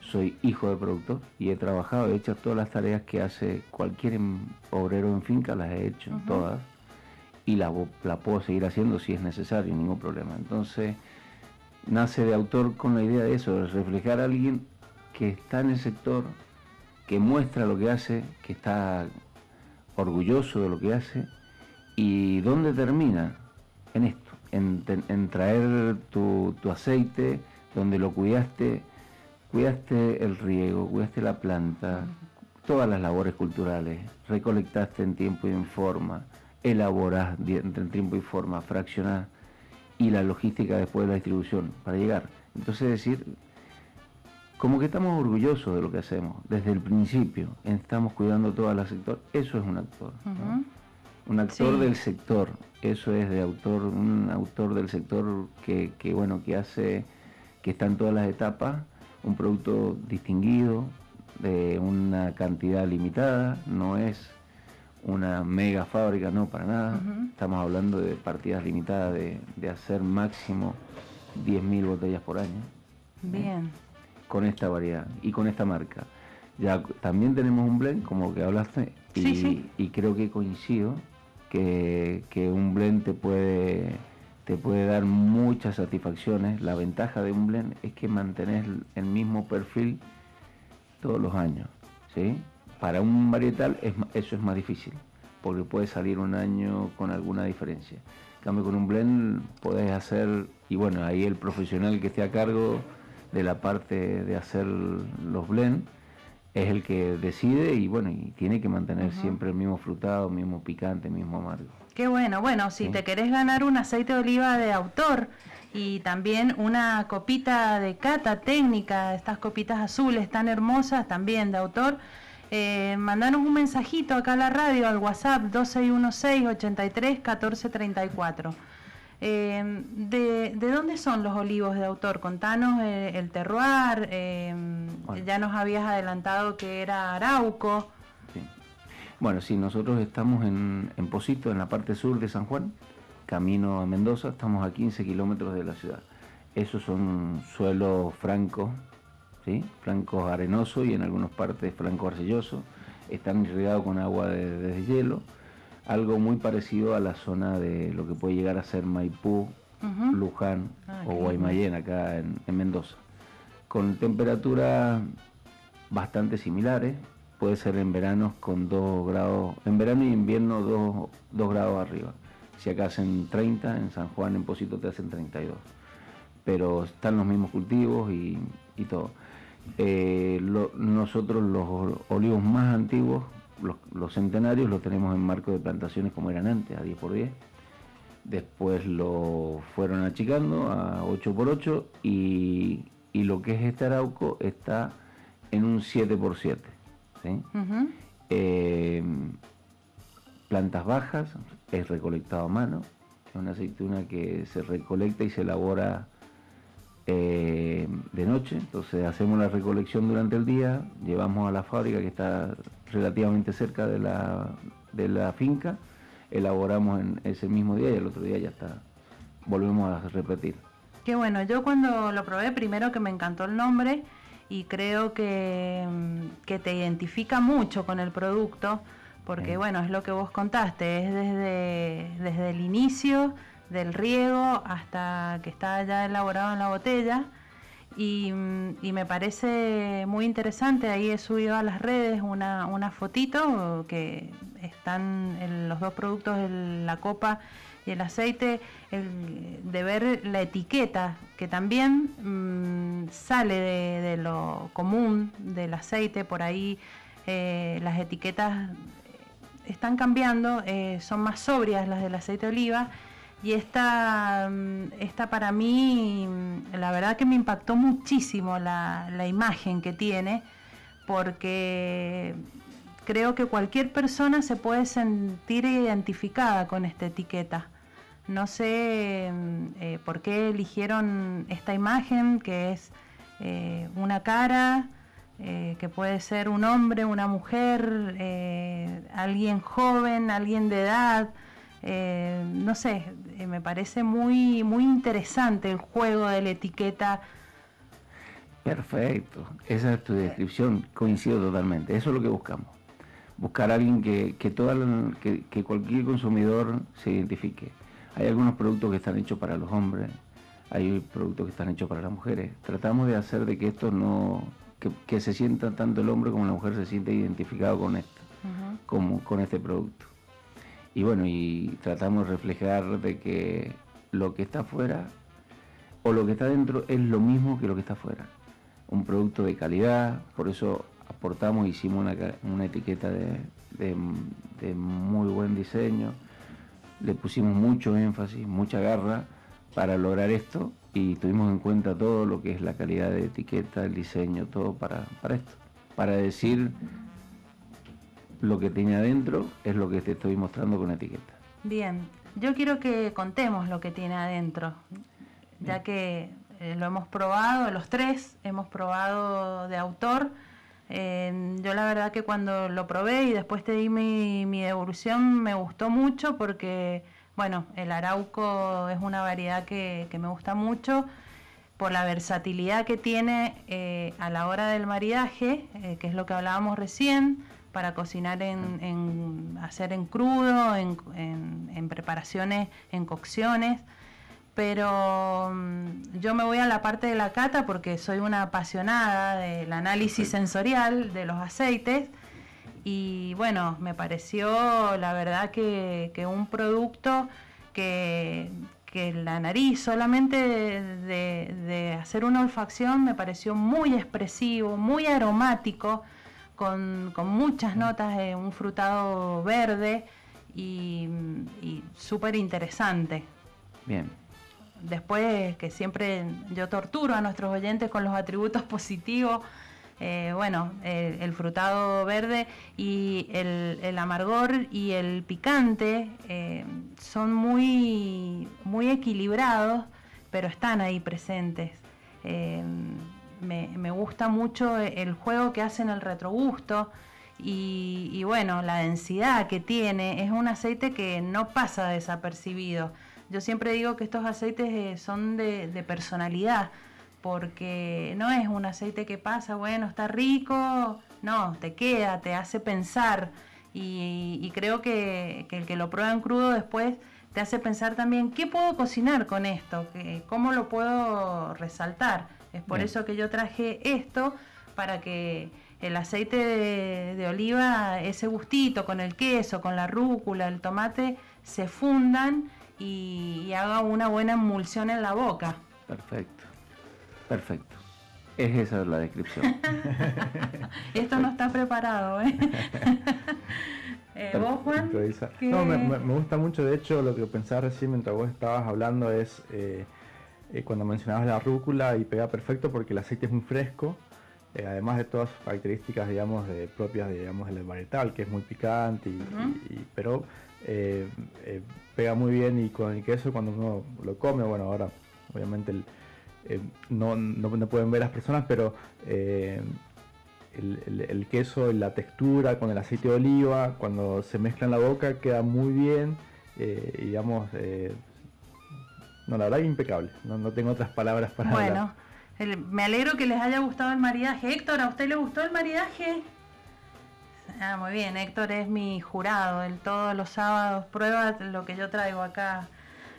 soy hijo de productor y he trabajado, he hecho todas las tareas que hace cualquier em- obrero en finca, las he hecho todas y las la puedo seguir haciendo si es necesario, ningún problema. Entonces nace de autor con la idea de eso, de reflejar a alguien que está en el sector, que muestra lo que hace, que está orgulloso de lo que hace y dónde termina en esto, en, traer tu, tu aceite, donde lo cuidaste, cuidaste el riego, cuidaste la planta, todas las labores culturales, recolectaste en tiempo y en forma, elaborás en tiempo y forma, fraccionás y la logística después de la distribución para llegar. Entonces decir, como que estamos orgullosos de lo que hacemos desde el principio, estamos cuidando todo el sector, eso es un actor. un actor del sector, eso es de autor, un autor del sector que, que, bueno, que hace, que está en todas las etapas, un producto distinguido, de una cantidad limitada, no es una mega fábrica, no, para nada. Estamos hablando de partidas limitadas de, de hacer máximo 10.000 botellas por año. Bien. Con esta variedad y con esta marca. Ya también tenemos un blend, como que hablaste, y, y creo que coincido que, que, un blend te puede, te puede dar muchas satisfacciones. La ventaja de un blend es que mantenés el mismo perfil todos los años. ¿sí? Para un varietal es, eso es más difícil, porque puede salir un año con alguna diferencia. En cambio, con un blend podés hacer, y bueno, ahí el profesional que esté a cargo de la parte de hacer los blends es el que decide y bueno, y tiene que mantener siempre el mismo frutado, mismo picante, mismo amargo. Qué bueno, bueno, si te querés ganar un aceite de oliva de autor, y también una copita de cata técnica, estas copitas azules tan hermosas, también de autor. Eh, mandanos un mensajito acá a la radio, al WhatsApp 2616-831434. Eh, de, ¿De dónde son los olivos de autor? Contanos eh, el terroir, eh, ya nos habías adelantado que era Arauco. Bueno, sí, nosotros estamos en, en Posito, en la parte sur de San Juan, camino a Mendoza, estamos a 15 kilómetros de la ciudad. Esos son suelos francos, ¿sí? francos arenosos y en algunas partes franco arcilloso. Están irrigados con agua de, hielo, algo muy parecido a la zona de lo que puede llegar a ser Maipú, Luján ah, o Guaymallén acá en, Mendoza. Con temperaturas bastante similares, puede ser en veranos con 2 grados, en verano y invierno 2 grados arriba. Si acá hacen 30, en San Juan, en Posito te hacen 32. Pero están los mismos cultivos y, todo. Eh, nosotros los olivos más antiguos, los, centenarios, los tenemos en marco de plantaciones como eran antes, a 10 por 10. Después lo fueron achicando a 8 por 8 y, lo que es este arauco está en un 7 por 7. Eh, plantas bajas, es recolectado a mano, es una aceituna que se recolecta y se elabora eh, de noche, entonces hacemos la recolección durante el día, llevamos a la fábrica que está relativamente cerca de la, de la finca, elaboramos en ese mismo día y el otro día ya está, volvemos a repetir. Qué bueno, yo cuando lo probé primero que me encantó el nombre y creo que, que te identifica mucho con el producto porque bueno, es lo que vos contaste, es desde, desde el inicio del riego hasta que está ya elaborado en la botella. Y, me parece muy interesante, ahí he subido a las redes una, una fotito que están los dos productos, la copa y el aceite, de ver la etiqueta, que también mm, sale de, lo común del aceite, por ahí eh, las etiquetas están cambiando, eh, son más sobrias las del aceite de oliva. Y esta, mm, esta para mí, mm, la verdad que me impactó muchísimo la, imagen que tiene, porque creo que cualquier persona se puede sentir identificada con esta etiqueta. No sé mm, eh, por qué eligieron esta imagen, que es eh, una cara, eh, que puede ser un hombre, una mujer, alguien joven, alguien de edad. Eh, no sé, me parece muy, muy interesante el juego de la etiqueta. Perfecto, esa es tu descripción, coincido totalmente, eso es lo que buscamos. Buscar a alguien que, que, toda que, que cualquier consumidor se identifique. Hay algunos productos que están hechos para los hombres, hay productos que están hechos para las mujeres. Tratamos de hacer de que esto no, que, se sienta tanto el hombre como la mujer se siente identificado con esto, como con este producto. Y bueno, y tratamos de reflejar de que lo que está afuera o lo que está dentro es lo mismo que lo que está afuera. Un producto de calidad, por eso aportamos, hicimos una, etiqueta de, de muy buen diseño, le pusimos mucho énfasis, mucha garra para lograr esto y tuvimos en cuenta todo lo que es la calidad de etiqueta, el diseño, todo para, para esto, para decir lo que tiene adentro es lo que te estoy mostrando con etiqueta. Bien, yo quiero que contemos lo que tiene adentro, ya que eh, lo hemos probado, los tres hemos probado de autor. Eh, yo la verdad que cuando lo probé y después te di mi, mi devolución me gustó mucho porque, bueno, el arauco es una variedad que, que me gusta mucho por la versatilidad que tiene eh, a la hora del maridaje, que es lo que hablábamos recién, para cocinar en, hacer en crudo, en, preparaciones, en cocciones. Pero mm, yo me voy a la parte de la cata porque soy una apasionada del análisis sensorial de los aceites. Y bueno, me pareció la verdad que, un producto que, la nariz solamente de, de, hacer una olfacción me pareció muy expresivo, muy aromático con, muchas notas de un frutado verde y, súper interesante. Bien. Después que siempre yo torturo a nuestros oyentes con los atributos *laughs* positivos, eh, bueno, el frutado verde y el, amargor y el picante eh, son muy, muy equilibrados, pero están ahí presentes. Eh, me, gusta mucho el juego que hace en el retrogusto y, bueno, la densidad que tiene. Es un aceite que no pasa desapercibido. Yo siempre digo que estos aceites eh, son de, personalidad, porque no es un aceite que pasa, bueno, está rico, no, te queda, te hace pensar. Y, creo que, que, el que lo prueba en crudo después te hace pensar también, ¿qué puedo cocinar con esto? ¿Cómo lo puedo resaltar? Es por eso que yo traje esto, para que el aceite de, oliva, ese gustito con el queso, con la rúcula, el tomate, se fundan y, haga una buena emulsión en la boca. Perfecto, perfecto. Es esa la descripción. *laughs* Esto no está preparado, ¿eh? *laughs* eh ¿Vos, Juan? No, me, gusta mucho. De hecho, lo que pensaba recién mientras vos estabas hablando es eh, eh, cuando mencionabas la rúcula y pega perfecto porque el aceite es muy fresco, eh, además de todas sus características, digamos, de, propias, digamos, del varietal, que es muy picante, y, pero eh, pega muy bien y con el queso cuando uno lo come, bueno, ahora obviamente no, no, pueden ver las personas, pero el, el, queso y la textura con el aceite de oliva, cuando se mezcla en la boca, queda muy bien, digamos, no, la verdad es impecable. No, tengo otras palabras para Bueno, me alegro que les haya gustado el maridaje. Héctor, ¿a usted le gustó el maridaje? Ah, muy bien, Héctor es mi jurado. Él todos los sábados prueba lo que yo traigo acá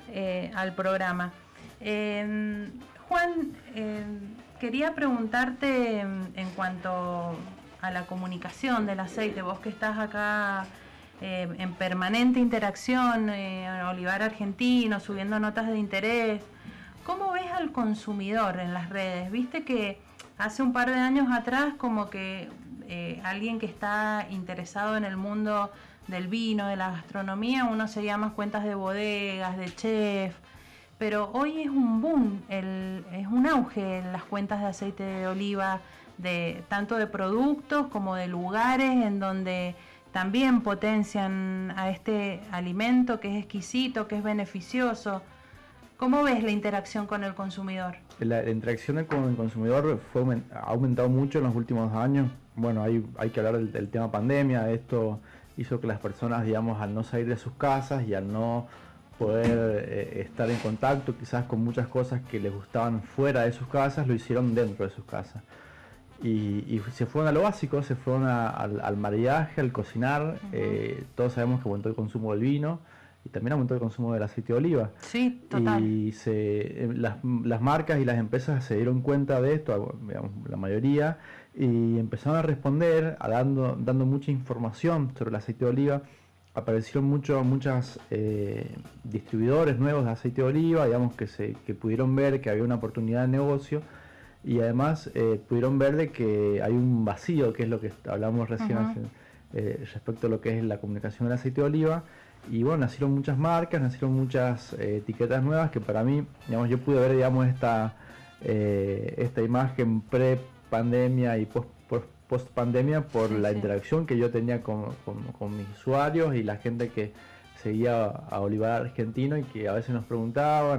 eh, al programa. Em, Juan, em, quería preguntarte en cuanto a la comunicación del aceite, vos que estás acá eh, en permanente interacción, eh, Olivar Argentino, subiendo notas de interés. ¿Cómo ves al consumidor en las redes? Viste que hace un par de años atrás como que eh, alguien que está interesado en el mundo del vino, de la gastronomía, uno seguía más cuentas de bodegas, de chef, pero hoy es un boom, es un auge en las cuentas de aceite de oliva, de tanto de productos como de lugares en donde también potencian a este alimento que es exquisito, que es beneficioso. ¿Cómo ves la interacción con el consumidor? La, interacción con el consumidor fue, ha aumentado mucho en los últimos años. Bueno, hay, que hablar del, tema pandemia. Esto hizo que las personas, digamos, al no salir de sus casas y al no poder eh, estar en contacto quizás con muchas cosas que les gustaban fuera de sus casas, lo hicieron dentro de sus casas y, se fueron a lo básico, se fueron al, maridaje, al cocinar. Eh, todos sabemos que aumentó el consumo del vino y también aumentó el consumo del aceite de oliva. Sí, total. Y se, eh, las, marcas y las empresas se dieron cuenta de esto, la mayoría, y empezaron a responder, a dando, dando mucha información sobre el aceite de oliva. Aparecieron muchos muchas eh, distribuidores nuevos de aceite de oliva, digamos que, se, que pudieron ver que había una oportunidad de negocio y además eh, pudieron ver de que hay un vacío, que es lo que hablamos recién eh, respecto a lo que es la comunicación del aceite de oliva. Y bueno, nacieron muchas marcas, nacieron muchas eh, etiquetas nuevas que para mí, digamos, yo pude ver, digamos, esta, esta imagen pre-pandemia y post, post pandemia por la interacción que yo tenía con, mis usuarios y la gente que seguía a Olivar Argentino y que a veces nos preguntaba,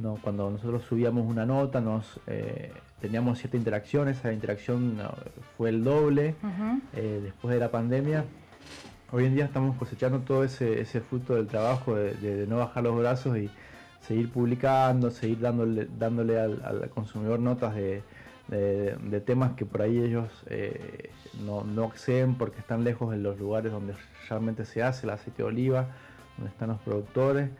no, cuando nosotros subíamos una nota, nos eh, teníamos cierta interacción, esa interacción fue el doble eh, después de la pandemia. Hoy en día estamos cosechando todo ese, fruto del trabajo de, no bajar los brazos y seguir publicando, seguir dándole, dándole al, consumidor notas de, temas que por ahí ellos eh, no, no, acceden porque están lejos de los lugares donde realmente se hace el aceite de oliva, donde están los productores.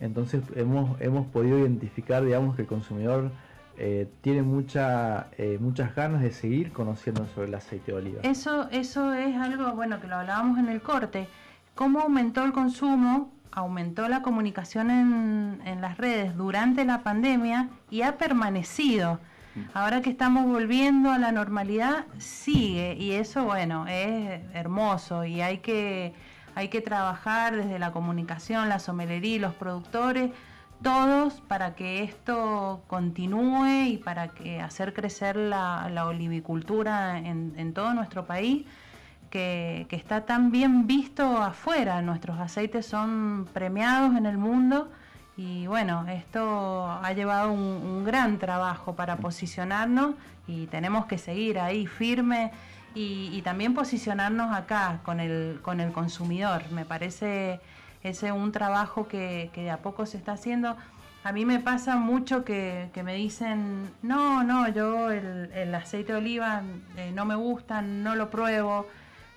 Entonces hemos, hemos podido identificar, digamos, que el consumidor eh, tiene mucha, eh, muchas ganas de seguir conociendo sobre el aceite de oliva. Eso, eso es algo, bueno, que lo hablábamos en el corte. ¿Cómo aumentó el consumo? Aumentó la comunicación en, en las redes durante la pandemia y ha permanecido. Ahora que estamos volviendo a la normalidad, sigue y eso, bueno, es hermoso y hay que, hay que trabajar desde la comunicación, la somelería los productores todos para que esto continúe y para que hacer crecer la, olivicultura en, todo nuestro país, que, está tan bien visto afuera. Nuestros aceites son premiados en el mundo y bueno, esto ha llevado un, gran trabajo para posicionarnos y tenemos que seguir ahí firme y, también posicionarnos acá con el, con el consumidor. Me parece ese es un trabajo que, que de a poco se está haciendo. A mí me pasa mucho que, me dicen, no, no, yo el, aceite de oliva eh, no me gusta, no lo pruebo,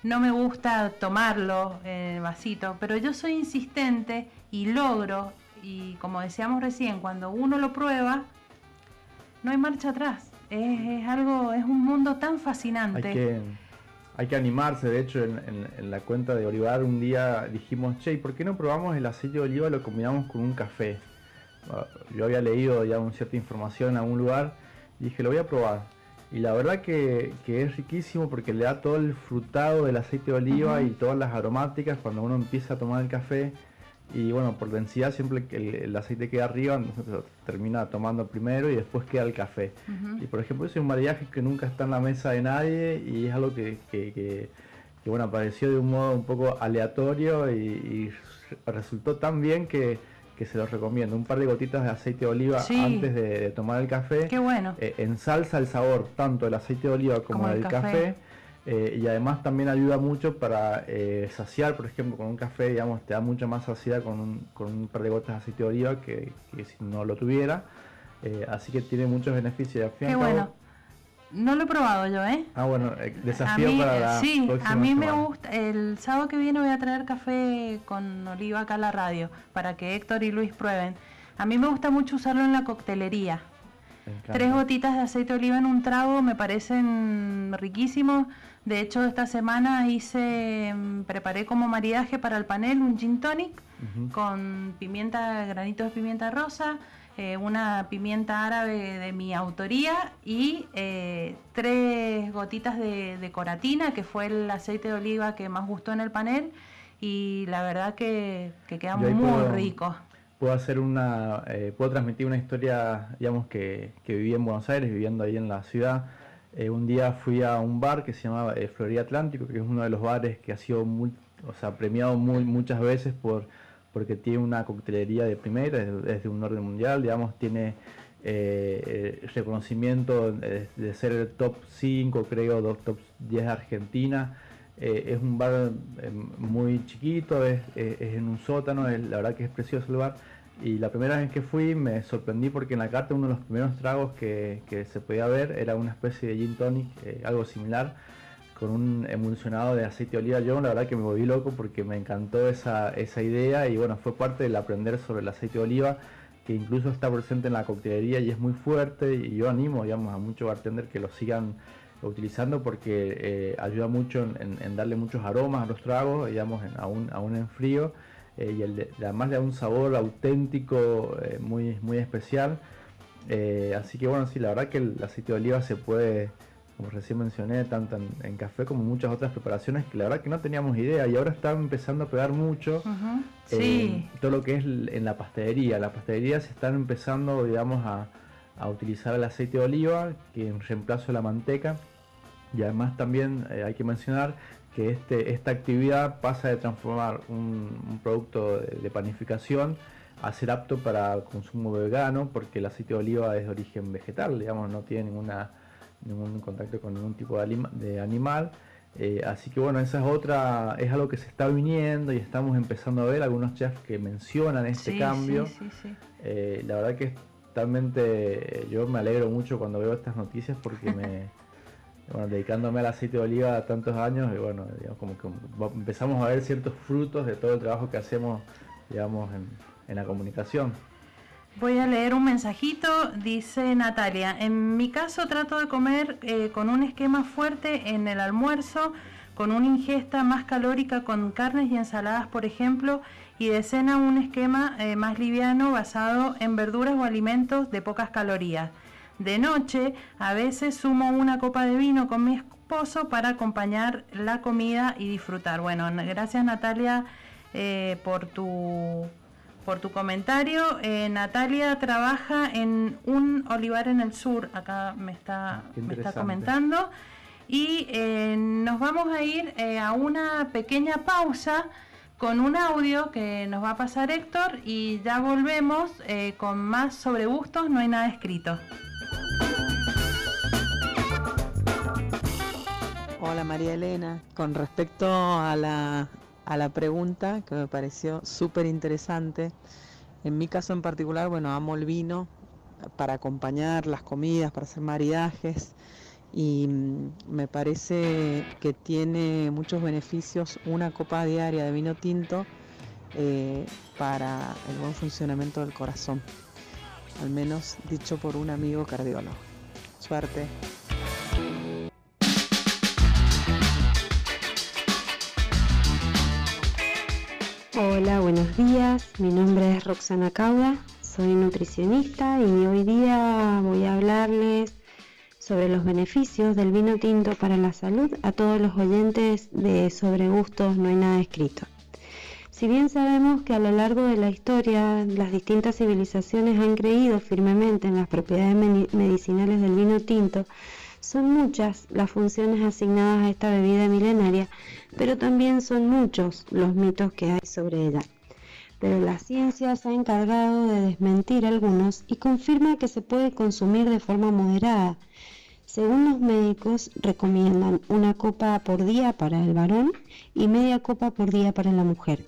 no me gusta tomarlo en el vasito, pero yo soy insistente y logro, y como decíamos recién, cuando uno lo prueba, no hay marcha atrás. Es, algo, es un mundo tan fascinante. hay que animarse, de hecho en, la cuenta de Olivar un día dijimos, che, ¿por qué no probamos el aceite de oliva y lo combinamos con un café? Ah, yo había leído ya una cierta información en algún lugar. Y dije, lo voy a probar. Y la verdad que, es riquísimo porque le da todo el frutado del aceite de oliva y todas las aromáticas cuando uno empieza a tomar el café y bueno, por densidad siempre el, el aceite queda arriba, entonces termina tomando primero y después queda el café. Y por ejemplo, es un maridaje que nunca está en la mesa de nadie y es algo que, que, bueno, apareció de un modo un poco aleatorio y, resultó tan bien que, se los recomiendo. Un par de gotitas de aceite de oliva antes de, tomar el café. Qué bueno. Eh, ensalza el sabor tanto del aceite de oliva como, del café eh, y además también ayuda mucho para eh, saciar, por ejemplo, con un café, digamos, te da mucha más saciedad con un, con un par de gotas de aceite de oliva que, si no lo tuviera. Eh, así que tiene muchos beneficios. Qué bueno. No lo he probado yo, ¿eh? Ah, bueno, desafío para la Sí, a mí me gusta. El sábado que viene voy a traer café con oliva acá a la radio para que Héctor y Luis prueben. A mí me gusta mucho usarlo en la coctelería. Tres gotitas de aceite de oliva en un trago me parecen riquísimos de hecho, esta semana hice, mm, preparé como maridaje para el panel un gin tonic con pimienta, granitos de pimienta rosa, eh, una pimienta árabe de mi autoría y eh, tres gotitas de, coratina, que fue el aceite de oliva que más gustó en el panel. Y la verdad que, queda muy rico. Puedo hacer una, eh, puedo transmitir una historia, digamos, que, que viví en Buenos Aires, viviendo ahí en la ciudad eh, un día fui a un bar que se llama eh, Atlántico, que es uno de los bares que ha sido o sea, premiado muy, muchas veces por, porque tiene una coctelería de primera, es, de un orden mundial, digamos, tiene eh, reconocimiento de, ser el top 5, creo, top 10 de Argentina. es un bar muy chiquito, es, en un sótano, la verdad que es precioso el bar y la primera vez que fui me sorprendí porque en la carta uno de los primeros tragos que, se podía ver era una especie de gin tonic, eh, algo similar, con un emulsionado de aceite de oliva. Yo la verdad que me volví loco porque me encantó esa, esa idea y bueno, fue parte del aprender sobre el aceite de oliva que incluso está presente en la coctelería y es muy fuerte y yo animo digamos, a muchos bartenders que lo sigan utilizando porque eh, ayuda mucho en, darle muchos aromas a los tragos, digamos, aún, aún en frío eh, y el además le da un sabor auténtico eh, muy, muy especial. Eh, así que bueno, sí, la verdad que el aceite de oliva se puede, como recién mencioné, tanto en, café como en muchas otras preparaciones que la verdad que no teníamos idea y ahora está empezando a pegar mucho todo lo que es en la pastelería. La pastelería se están empezando, digamos, a, a utilizar el aceite de oliva que en reemplazo de la manteca Y además también eh, hay que mencionar que este, esta actividad pasa de transformar un, producto de, panificación a ser apto para consumo vegano, porque el aceite de oliva es de origen vegetal, digamos, no tiene ninguna, ningún contacto con ningún tipo de, animal. Eh, así que bueno, esa es otra, es algo que se está viniendo y estamos empezando a ver algunos chefs que mencionan este cambio. Eh, la verdad que es totalmente, yo me alegro mucho cuando veo estas noticias porque me, *laughs* bueno, dedicándome al aceite de oliva tantos años, y bueno, digamos, como que empezamos a ver ciertos frutos de todo el trabajo que hacemos, digamos, en, la comunicación. Voy a leer un mensajito, dice Natalia, en mi caso trato de comer eh, con un esquema fuerte en el almuerzo, con una ingesta más calórica con carnes y ensaladas, por ejemplo, y de cena un esquema eh, más liviano basado en verduras o alimentos de pocas calorías. De noche, a veces sumo una copa de vino con mi esposo para acompañar la comida y disfrutar. Bueno, gracias Natalia eh, por tu por tu comentario. Eh, Natalia trabaja en un olivar en el sur, acá me está, me está comentando. Y eh, nos vamos a ir a una pequeña pausa con un audio que nos va a pasar Héctor y ya volvemos con más sobre gustos, no hay nada escrito. Hola María Elena, con respecto a la, a la pregunta que me pareció súper interesante, en mi caso en particular, bueno, amo el vino para acompañar las comidas, para hacer maridajes y mm, me parece que tiene muchos beneficios una copa diaria de vino tinto eh, para el buen funcionamiento del corazón, al menos dicho por un amigo cardiólogo. Suerte. Hola, buenos días. Mi nombre es Roxana Cauda, soy nutricionista y hoy día voy a hablarles sobre los beneficios del vino tinto para la salud a todos los oyentes de Sobre Gustos No hay nada escrito. Si bien sabemos que a lo largo de la historia las distintas civilizaciones han creído firmemente en las propiedades medicinales del vino tinto, son muchas las funciones asignadas a esta bebida milenaria, pero también son muchos los mitos que hay sobre ella. Pero la ciencia se ha encargado de desmentir algunos y confirma que se puede consumir de forma moderada. Según los médicos, recomiendan una copa por día para el varón y media copa por día para la mujer.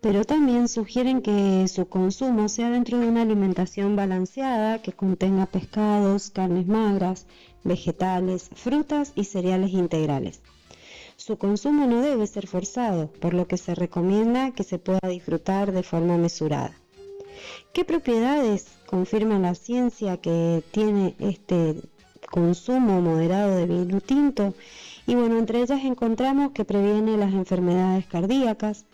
Pero también sugieren que su consumo sea dentro de una alimentación balanceada que contenga pescados, carnes magras, vegetales, frutas y cereales integrales. Su consumo no debe ser forzado, por lo que se recomienda que se pueda disfrutar de forma mesurada. ¿Qué propiedades confirma la ciencia que tiene este consumo moderado de vino tinto? Y bueno, entre ellas encontramos que previene las enfermedades cardíacas,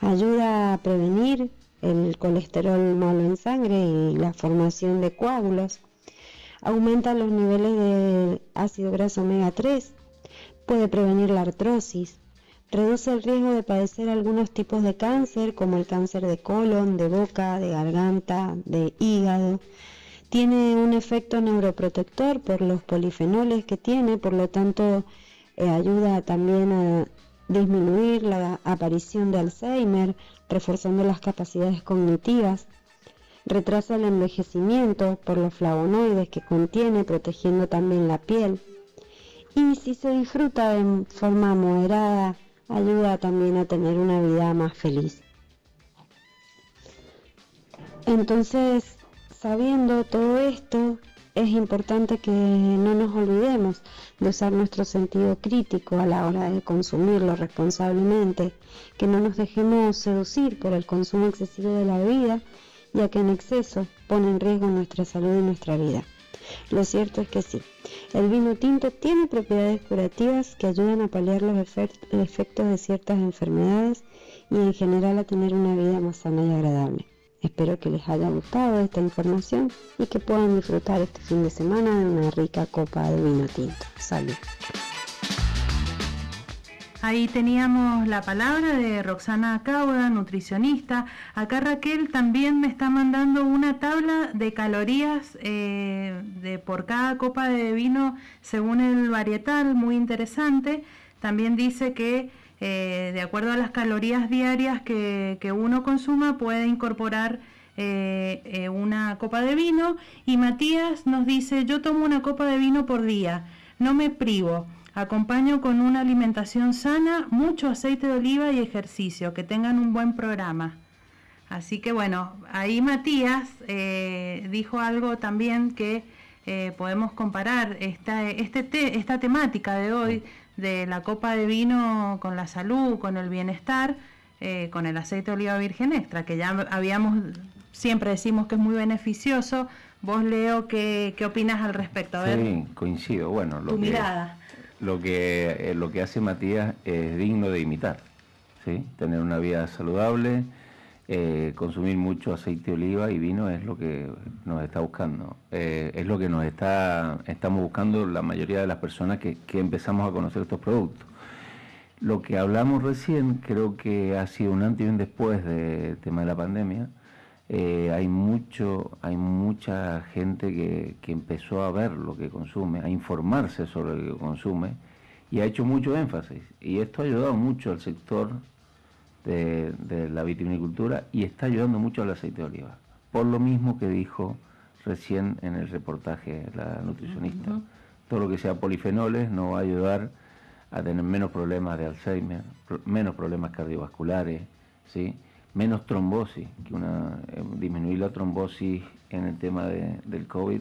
ayuda a prevenir el colesterol malo en sangre y la formación de coágulos, aumenta los niveles de ácido graso omega 3, puede prevenir la artrosis, reduce el riesgo de padecer algunos tipos de cáncer como el cáncer de colon, de boca, de garganta, de hígado. Tiene un efecto neuroprotector por los polifenoles que tiene, por lo tanto eh, ayuda también a disminuir la aparición de Alzheimer, reforzando las capacidades cognitivas retrasa el envejecimiento por los flavonoides que contiene, protegiendo también la piel. Y si se disfruta de forma moderada, ayuda también a tener una vida más feliz. Entonces, sabiendo todo esto, es importante que no nos olvidemos de usar nuestro sentido crítico a la hora de consumirlo responsablemente, que no nos dejemos seducir por el consumo excesivo de la bebida ya que en exceso pone en riesgo nuestra salud y nuestra vida. Lo cierto es que sí, el vino tinto tiene propiedades curativas que ayudan a paliar los efectos de ciertas enfermedades y en general a tener una vida más sana y agradable. Espero que les haya gustado esta información y que puedan disfrutar este fin de semana de una rica copa de vino tinto. Salud. Ahí teníamos la palabra de Roxana Cauda, nutricionista. Acá Raquel también me está mandando una tabla de calorías eh, de por cada copa de vino según el varietal, muy interesante. También dice que eh, de acuerdo a las calorías diarias que, uno consuma puede incorporar eh, una copa de vino. Y Matías nos dice, yo tomo una copa de vino por día, no me privo. Acompaño con una alimentación sana, mucho aceite de oliva y ejercicio. Que tengan un buen programa. Así que bueno, ahí Matías eh, dijo algo también que eh, podemos comparar esta, este esta temática de hoy de la copa de vino con la salud, con el bienestar, eh, con el aceite de oliva virgen extra, que ya habíamos, siempre decimos que es muy beneficioso. Vos, Leo, ¿qué, qué opinas al respecto? sí, coincido. Bueno, lo tu mirada lo que, eh, lo que hace Matías es digno de imitar, ¿sí? Tener una vida saludable, eh, consumir mucho aceite de oliva y vino es lo que nos está buscando. Eh, es lo que nos está, estamos buscando la mayoría de las personas que, que empezamos a conocer estos productos. Lo que hablamos recién creo que ha sido un antes y un después del tema de la pandemia eh, hay mucho, hay mucha gente que, que, empezó a ver lo que consume, a informarse sobre lo que consume y ha hecho mucho énfasis. Y esto ha ayudado mucho al sector de, la vitivinicultura y está ayudando mucho al aceite de oliva. Por lo mismo que dijo recién en el reportaje la nutricionista. Todo lo que sea polifenoles nos va a ayudar a tener menos problemas de Alzheimer, menos problemas cardiovasculares, ¿sí? Menos trombosis, que una, eh, disminuir la trombosis en el tema del COVID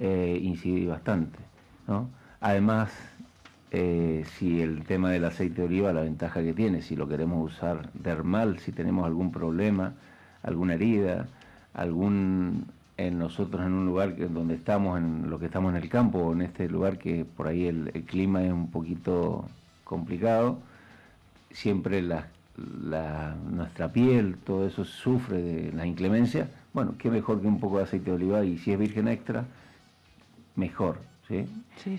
eh, incide bastante. ¿no? Además, eh, si el tema del aceite de oliva, la ventaja que tiene, si lo queremos usar dermal, si tenemos algún problema, alguna herida, algún en nosotros en un lugar donde estamos, en lo que estamos en el campo, o en este lugar que por ahí el, el clima es un poquito complicado, siempre las la, nuestra piel, todo eso sufre de la inclemencia, bueno, qué mejor que un poco de aceite de oliva y si es virgen extra, mejor. ¿sí?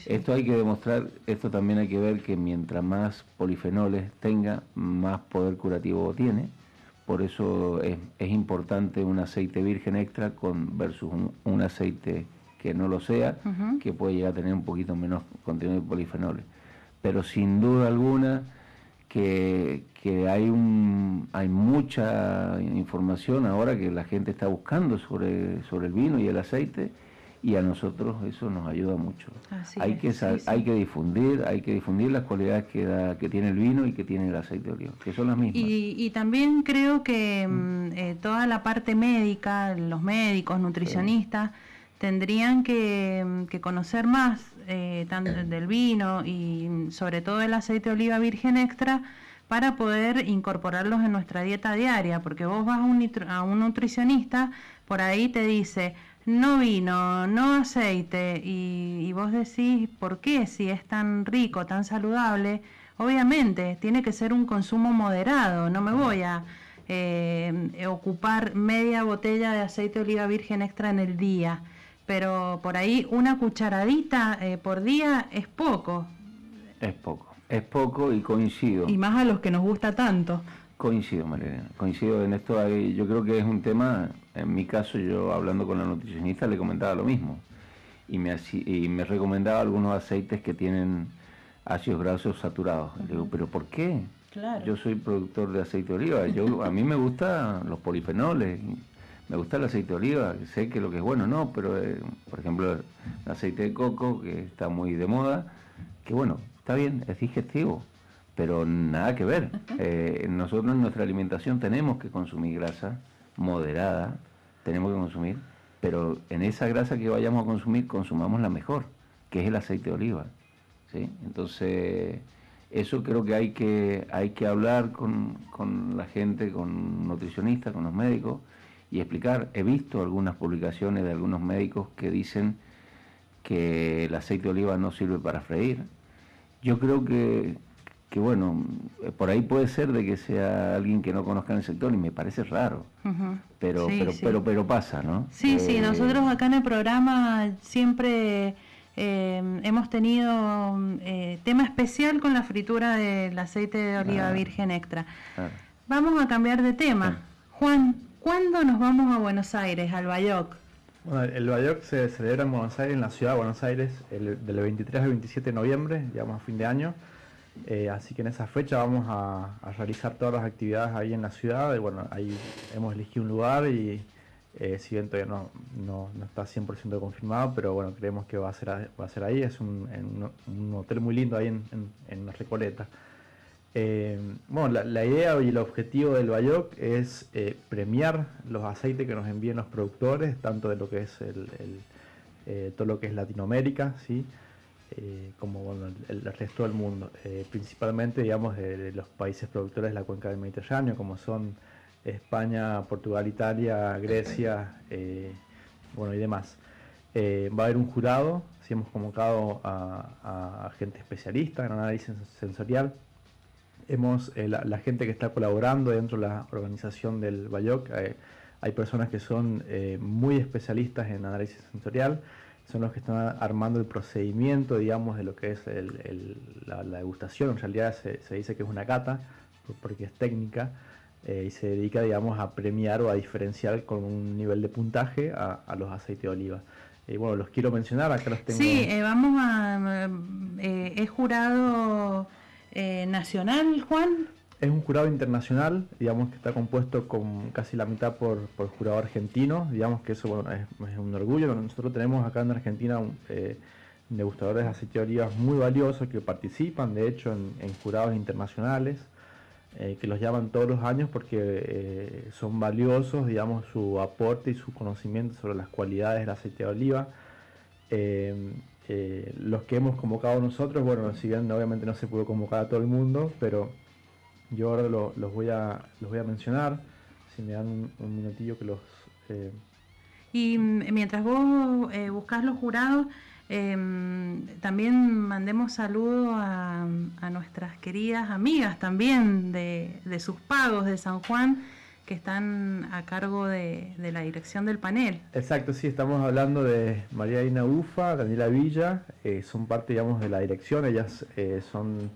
Esto hay que demostrar, esto también hay que ver que mientras más polifenoles tenga, más poder curativo tiene. Por eso es, importante un aceite virgen extra con versus un, aceite que no lo sea, que puede llegar a tener un poquito menos contenido de polifenoles. Pero sin duda alguna, que, hay, un, hay mucha información ahora que la gente está buscando sobre, sobre el vino y el aceite y a nosotros eso nos ayuda mucho. hay, que, hay que difundir, hay que difundir las cualidades que, que tiene el vino y que tiene el aceite de oliva, que son las mismas. Y, también creo que mm. Mm, eh, toda la parte médica, los médicos, nutricionistas, tendrían que, mm, que conocer más eh, del vino y sobre todo el aceite de oliva virgen extra para poder incorporarlos en nuestra dieta diaria, porque vos vas a un, a un nutricionista, por ahí te dice, no vino, no aceite, y, vos decís, ¿por qué? Si es tan rico, tan saludable, obviamente tiene que ser un consumo moderado, no me voy a eh, ocupar media botella de aceite de oliva virgen extra en el día pero por ahí una cucharadita eh, por día es poco. Es poco, es poco y coincido. Y más a los que nos gusta tanto. Coincido, María, coincido en esto. Yo creo que es un tema, en mi caso, yo hablando con la nutricionista le comentaba lo mismo. Y me, y me recomendaba algunos aceites que tienen ácidos grasos saturados. Le digo, ¿pero por qué? Claro. Yo soy productor de aceite de oliva. Yo, a mí me gustan los polifenoles me gusta el aceite de oliva, sé que lo que es bueno no, pero eh, por ejemplo el aceite de coco, que está muy de moda, que bueno, está bien, es digestivo, pero nada que ver. Eh, nosotros en nuestra alimentación tenemos que consumir grasa moderada, tenemos que consumir, pero en esa grasa que vayamos a consumir, consumamos la mejor, que es el aceite de oliva. ¿sí? Entonces, eso creo que hay que, hay que hablar con, con la gente, con nutricionistas, con los médicos, y explicar. He visto algunas publicaciones de algunos médicos que dicen que el aceite de oliva no sirve para freír. Yo creo que, que bueno, por ahí puede ser de que sea alguien que no conozca el sector y me parece raro, pero, pero, pero, pero pasa, ¿no? Sí, sí, eh, nosotros acá en el programa siempre eh, hemos tenido eh, tema especial con la fritura del aceite de oliva ah. virgen extra. Ah. Vamos a cambiar de tema. Juan, ¿cuándo nos vamos a Buenos Aires, al Bayoc? Bueno, el Bayoc se celebra en Buenos Aires, en la ciudad de Buenos Aires, el, del 23 al 27 de noviembre, digamos a fin de año. Eh, así que en esa fecha vamos a, realizar todas las actividades ahí en la ciudad. Bueno, ahí hemos elegido un lugar y eh, si bien todavía no, no, no está 100% confirmado, pero bueno, creemos que va a ser, va a ser ahí. Es un, hotel muy lindo ahí en, en, Recoleta. Eh, bueno, la, idea y el objetivo del Bayoc es eh, premiar los aceites que nos envíen los productores, tanto de lo que es el, todo lo que es Latinoamérica, ¿sí? como bueno, el, resto del mundo, principalmente digamos de, los países productores de la cuenca del Mediterráneo, como son España, Portugal, Italia, Grecia, eh, bueno y demás. Eh, va a haber un jurado, si hemos convocado a, gente especialista en análisis sensorial. Hemos, eh, la, gente que está colaborando dentro de la organización del BAYOC, hay personas que son muy especialistas en análisis sensorial, son los que están armando el procedimiento, digamos, de lo que es la, degustación. En realidad se, se, dice que es una cata, porque es técnica. Eh, y se dedica, digamos, a premiar o a diferenciar con un nivel de puntaje a, los aceites de oliva. Y bueno, los quiero mencionar, acá los tengo. Sí, eh, vamos a... Eh, ¿Es jurado nacional, Juan? Es un jurado internacional, digamos que está compuesto con casi la mitad por, por jurado argentino, digamos que eso es, un orgullo. Nosotros tenemos acá en Argentina degustadores de aceite de oliva muy valiosos que participan, de hecho, en jurados internacionales. Eh, que los llaman todos los años porque eh, son valiosos, digamos, su aporte y su conocimiento sobre las cualidades del aceite de oliva. Eh, los que hemos convocado nosotros, bueno, si bien obviamente no se pudo convocar a todo el mundo, pero yo ahora los, voy, a, los voy a mencionar, si me dan un, minutillo que los... Y mientras vos buscas los jurados, Em, también mandemos saludos a, nuestras queridas amigas también de, sus pagos de San Juan que están a cargo de, la dirección del panel. Exacto, sí, estamos hablando de María Ina Ufa, Daniela Villa, eh, son parte, digamos, de la dirección, ellas eh, son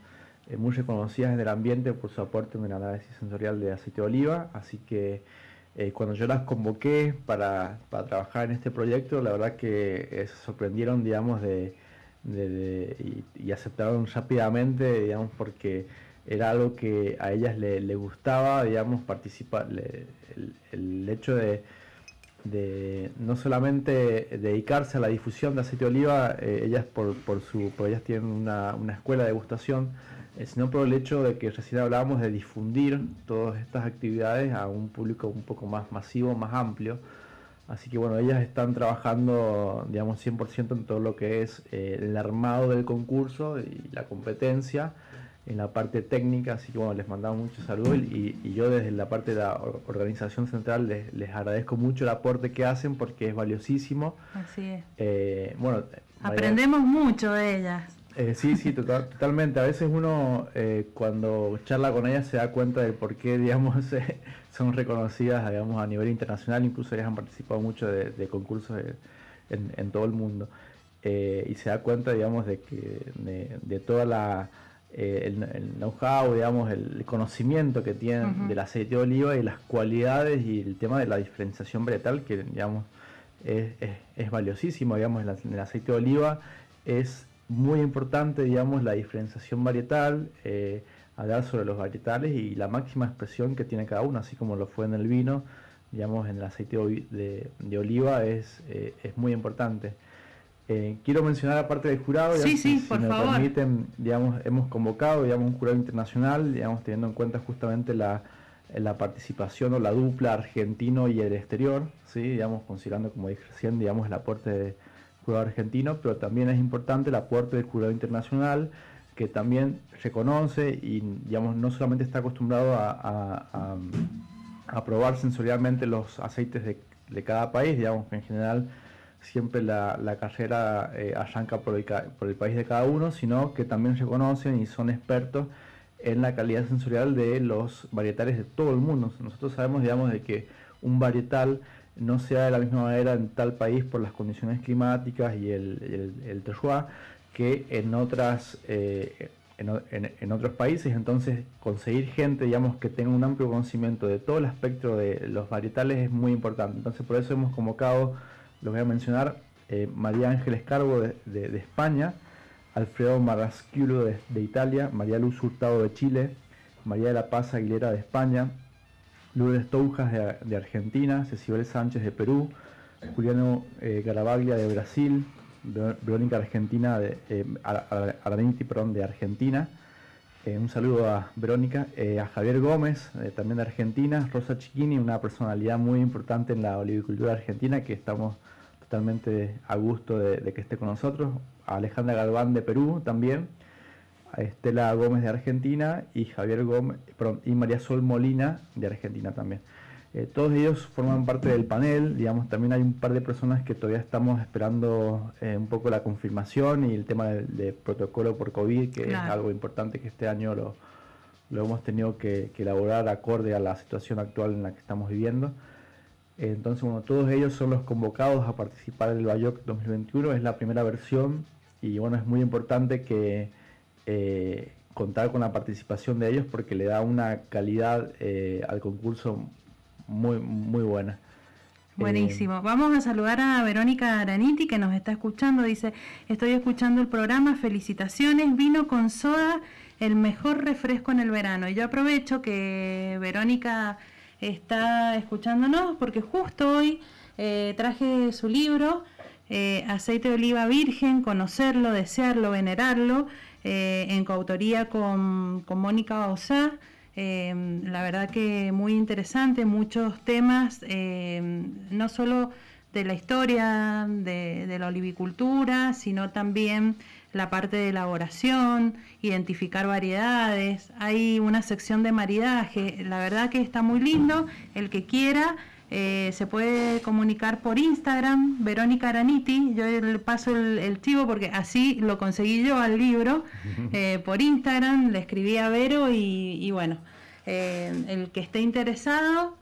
eh, muy reconocidas en el ambiente por su aporte en el análisis sensorial de aceite de oliva, así que cuando yo las convoqué para, trabajar en este proyecto, la verdad que se sorprendieron, digamos, de, y, aceptaron rápidamente, digamos, porque era algo que a ellas le, gustaba, digamos, participar, el, hecho de, no solamente dedicarse a la difusión de aceite de oliva, eh, ellas por, por su, por ellas tienen una, una escuela de degustación, eh, sino por el hecho de que recién hablábamos de difundir todas estas actividades a un público un poco más masivo, más amplio. Así que bueno, ellas están trabajando, digamos, 100% en todo lo que es eh, el armado del concurso y la competencia, en la parte técnica, así que bueno, les mandamos muchos saludos y, yo desde la parte de la organización central les, agradezco mucho el aporte que hacen porque es valiosísimo. Así es. Eh, bueno, Aprendemos mucho de ellas. Eh, sí, sí, *laughs* totalmente. A veces uno eh, cuando charla con ellas se da cuenta de por qué, digamos, *laughs* eh, son reconocidas, digamos, a nivel internacional. Incluso ellas han participado mucho de, concursos en, todo el mundo. y se da cuenta, digamos, de que de, toda la el, know-how, digamos, el conocimiento que tienen del aceite de oliva y las cualidades y el tema de la diferenciación varietal, que, digamos, es, es, valiosísimo, digamos, el aceite de oliva es muy importante, digamos, la diferenciación varietal, eh, hablar sobre los varietales y la máxima expresión que tiene cada uno, así como lo fue en el vino, digamos, en el aceite de, oliva es, eh, es muy importante. Eh, quiero mencionar aparte del jurado, sí, sí, si, me permiten, digamos, hemos convocado digamos, un jurado internacional, digamos, teniendo en cuenta justamente la, la participación o la dupla argentino y el exterior, ¿sí? digamos, considerando, como dije recién, digamos, el aporte de jurado argentino, pero también es importante el aporte del jurado internacional, que también reconoce y digamos, no solamente está acostumbrado a, a, probar sensorialmente los aceites de, de, cada país, digamos que en general siempre la, la carrera eh, arranca por el, por el país de cada uno, sino que también reconocen y son expertos en la calidad sensorial de los varietales de todo el mundo. Nosotros sabemos, digamos, de que un varietal no se da de la misma manera en tal país por las condiciones climáticas y el, el, terroir que en otras eh, en, otros países, entonces conseguir gente, digamos, que tenga un amplio conocimiento de todo el espectro de los varietales es muy importante. Entonces por eso hemos convocado, lo voy a mencionar, eh, María Ángeles Carbo de, España, Alfredo Marraschiulo de, de, Italia, María Luz Hurtado de Chile, María de la Paz Aguilera de España, Lourdes Toujas de, Argentina, Cecibel Sánchez de Perú, Juliano eh, Garabaglia de Brasil, Verónica Argentina de eh, perdón, de Argentina. Eh, un saludo a Verónica, eh, a Javier Gómez, también de Argentina, Rosa Chiquini, una personalidad muy importante en la olivicultura argentina, que estamos totalmente a gusto de, que esté con nosotros, a Alejandra Galván de Perú también, a Estela Gómez de Argentina y Javier Gómez, y María Sol Molina de Argentina también. Eh, todos ellos forman parte del panel, digamos, también hay un par de personas que todavía estamos esperando eh, un poco la confirmación y el tema del protocolo por COVID, que es algo importante que este año lo, hemos tenido que, elaborar acorde a la situación actual en la que estamos viviendo. Entonces, bueno, todos ellos son los convocados a participar en el BAYOC 2021, es la primera versión y bueno, es muy importante que eh, contar con la participación de ellos porque le da una calidad eh, al concurso muy, muy buena. Buenísimo. Vamos a saludar a Verónica Araniti que nos está escuchando. Dice, estoy escuchando el programa, felicitaciones, vino con soda, el mejor refresco en el verano. Y yo aprovecho que Verónica está escuchándonos porque justo hoy eh, traje su libro, Aceite de Oliva Virgen, conocerlo, desearlo, venerarlo. Eh, en coautoría con, con Mónica. Eh, la verdad que muy interesante, muchos temas, eh, no solo de la historia de, la olivicultura, sino también la parte de elaboración, identificar variedades. Hay una sección de maridaje, la verdad que está muy lindo. El que quiera eh, se puede comunicar por Instagram, Verónica Araniti. Yo le paso el, el chivo porque así lo conseguí yo al libro. *laughs* Eh, por Instagram le escribí a Vero y, bueno, eh, el que esté interesado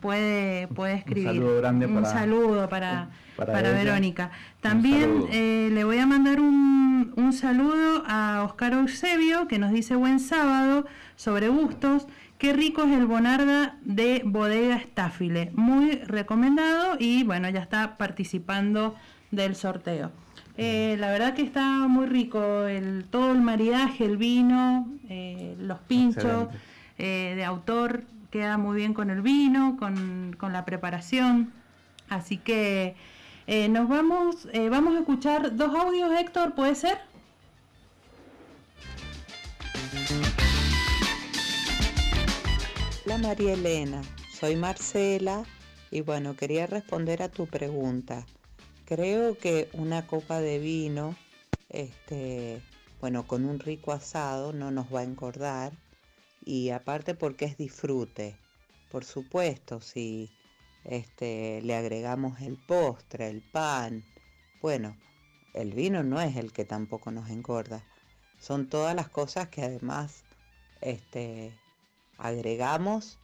puede, puede escribir. Un saludo grande un saludo para, para, Verónica. También le voy a mandar un, un saludo a Oscar Eusebio que nos dice buen sábado sobre gustos. Qué rico es el Bonarda de Bodega Estáfile. Muy recomendado y bueno, ya está participando del sorteo. Eh, la verdad que está muy rico el, todo el maridaje, el vino, eh, los pinchos eh, de autor, queda muy bien con el vino, con, con la preparación. Así que nos vamos, vamos a escuchar dos audios, Héctor, ¿puede ser? Hola María Elena, soy Marcela y bueno, quería responder a tu pregunta. Creo que una copa de vino, este, bueno, con un rico asado no nos va a engordar y aparte porque es disfrute. Por supuesto, si este, le agregamos el postre, el pan, bueno, el vino no es el que tampoco nos engorda. Son todas las cosas que además este, agregamos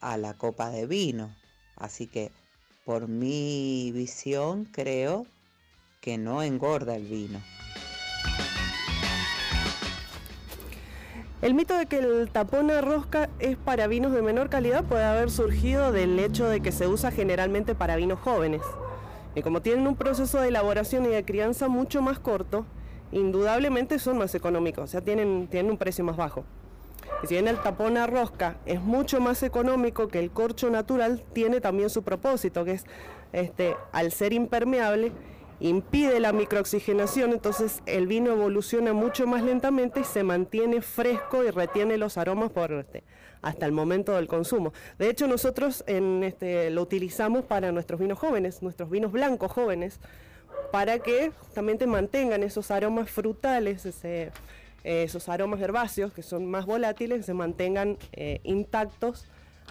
a la copa de vino. Así que por mi visión creo que no engorda el vino. El mito de que el tapón a rosca es para vinos de menor calidad puede haber surgido del hecho de que se usa generalmente para vinos jóvenes. Y como tienen un proceso de elaboración y de crianza mucho más corto, indudablemente son más económicos, o sea, tienen, tienen un precio más bajo. Y si bien el tapón a rosca es mucho más económico que el corcho natural, tiene también su propósito, que es, este, al ser impermeable, impide la microoxigenación, entonces el vino evoluciona mucho más lentamente y se mantiene fresco y retiene los aromas por este, hasta el momento del consumo. De hecho, nosotros en este, lo utilizamos para nuestros vinos jóvenes, nuestros vinos blancos jóvenes, para que justamente mantengan esos aromas frutales, ese, esos aromas herbáceos que son más volátiles se mantengan eh, intactos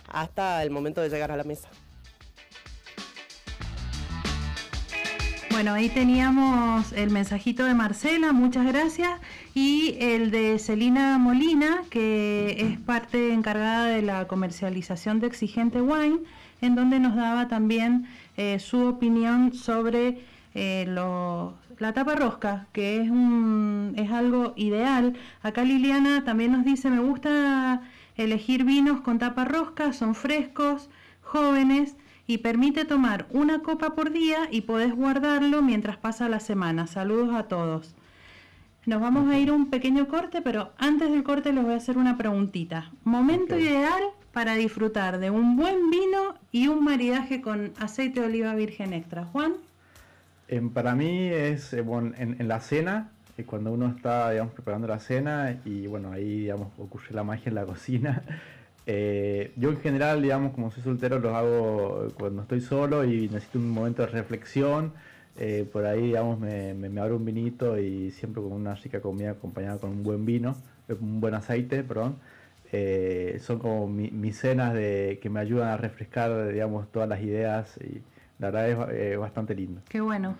hasta el momento de llegar a la mesa. Bueno, ahí teníamos el mensajito de Marcela, muchas gracias, y el de Celina Molina, que es parte encargada de la comercialización de Exigente Wine. en donde nos daba también eh, su opinión sobre eh, la tapa rosca, que es, un, es algo ideal. Acá Liliana también nos dice, me gusta elegir vinos con tapa rosca, son frescos, jóvenes y permite tomar una copa por día y podés guardarlo mientras pasa la semana. Saludos a todos. Nos vamos a ir a un pequeño corte, pero antes del corte les voy a hacer una preguntita. Momento ideal para disfrutar de un buen vino y un maridaje con aceite de oliva virgen extra. Juan. para mí es eh, en, la cena, eh, cuando uno está digamos, preparando la cena y bueno, ahí digamos, ocurre la magia en la cocina. *laughs* Eh, yo en general, digamos, como soy soltero, los hago cuando estoy solo y necesito un momento de reflexión eh, por ahí, digamos, me, me, abro un vinito y siempre con una rica comida acompañada con un buen vino, eh, un buen aceite, perdón. Eh, son como mis cenas de, que me ayudan a refrescar, digamos, todas las ideas y la verdad es bastante lindo. Qué bueno.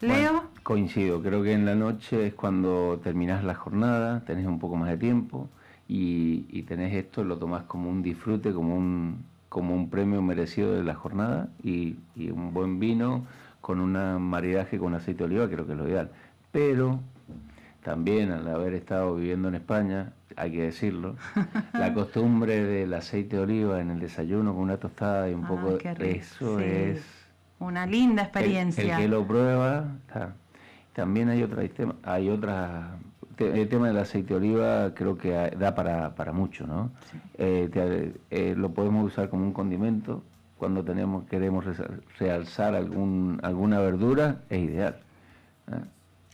Leo. coincido, creo que en la noche es cuando terminas la jornada, tenés un poco más de tiempo y, tenés esto, lo tomás como un disfrute, como un, como un premio merecido de la jornada y, y un buen vino con un maridaje con aceite de oliva, creo que es lo ideal. Pero también al haber estado viviendo en España, hay que decirlo, *laughs* la costumbre del aceite de oliva en el desayuno con una tostada y un poco de eso es una linda experiencia. El, que lo prueba, también hay otra hay otra el tema del aceite de oliva creo que da para, para mucho, ¿no? Eh, eh, lo podemos usar como un condimento cuando tenemos queremos realzar algún, alguna verdura, es ideal. ¿eh?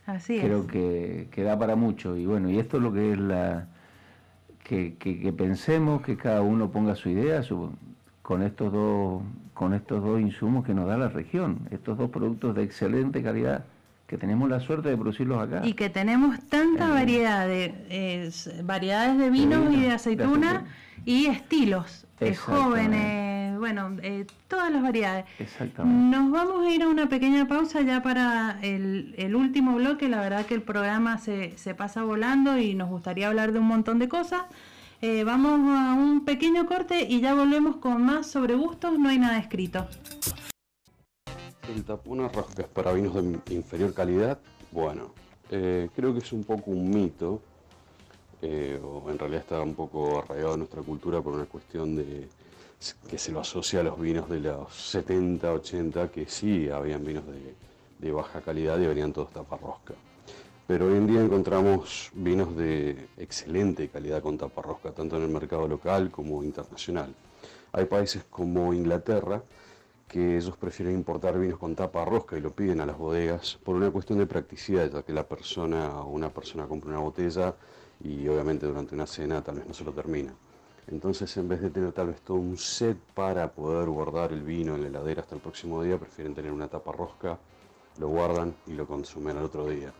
Así Creo que, que, da para mucho. Y bueno, y esto es lo que es la... Que, que, pensemos, que cada uno ponga su idea con, estos dos, con estos dos insumos que nos da la región, estos dos productos de excelente calidad que tenemos la suerte de producirlos acá. Y que tenemos tanta variedad de variedades de vinos y de aceituna y estilos, jóvenes bueno, eh, todas las variedades. Exactamente. Nos vamos a ir a una pequeña pausa ya para el, último bloque. La verdad que el programa se, se, pasa volando y nos gustaría hablar de un montón de cosas. Eh, vamos a un pequeño corte y ya volvemos con más sobre gustos. No hay nada escrito. El tapón roscas para vinos de inferior calidad, bueno, eh, creo que es un poco un mito, o en realidad está un poco arraigado en nuestra cultura por una cuestión de, que se lo asocia a los vinos de los 70, 80, que sí habían vinos de, baja calidad y venían todos taparrosca. Pero hoy en día encontramos vinos de excelente calidad con taparrosca, tanto en el mercado local como internacional. Hay países como Inglaterra que ellos prefieren importar vinos con tapa rosca y lo piden a las bodegas por una cuestión de practicidad, ya que la persona o una persona compra una botella y obviamente durante una cena tal vez no se lo termina. Entonces, en vez de tener tal vez todo un set para poder guardar el vino en la heladera hasta el próximo día, prefieren tener una tapa rosca, lo guardan y lo consumen al otro día.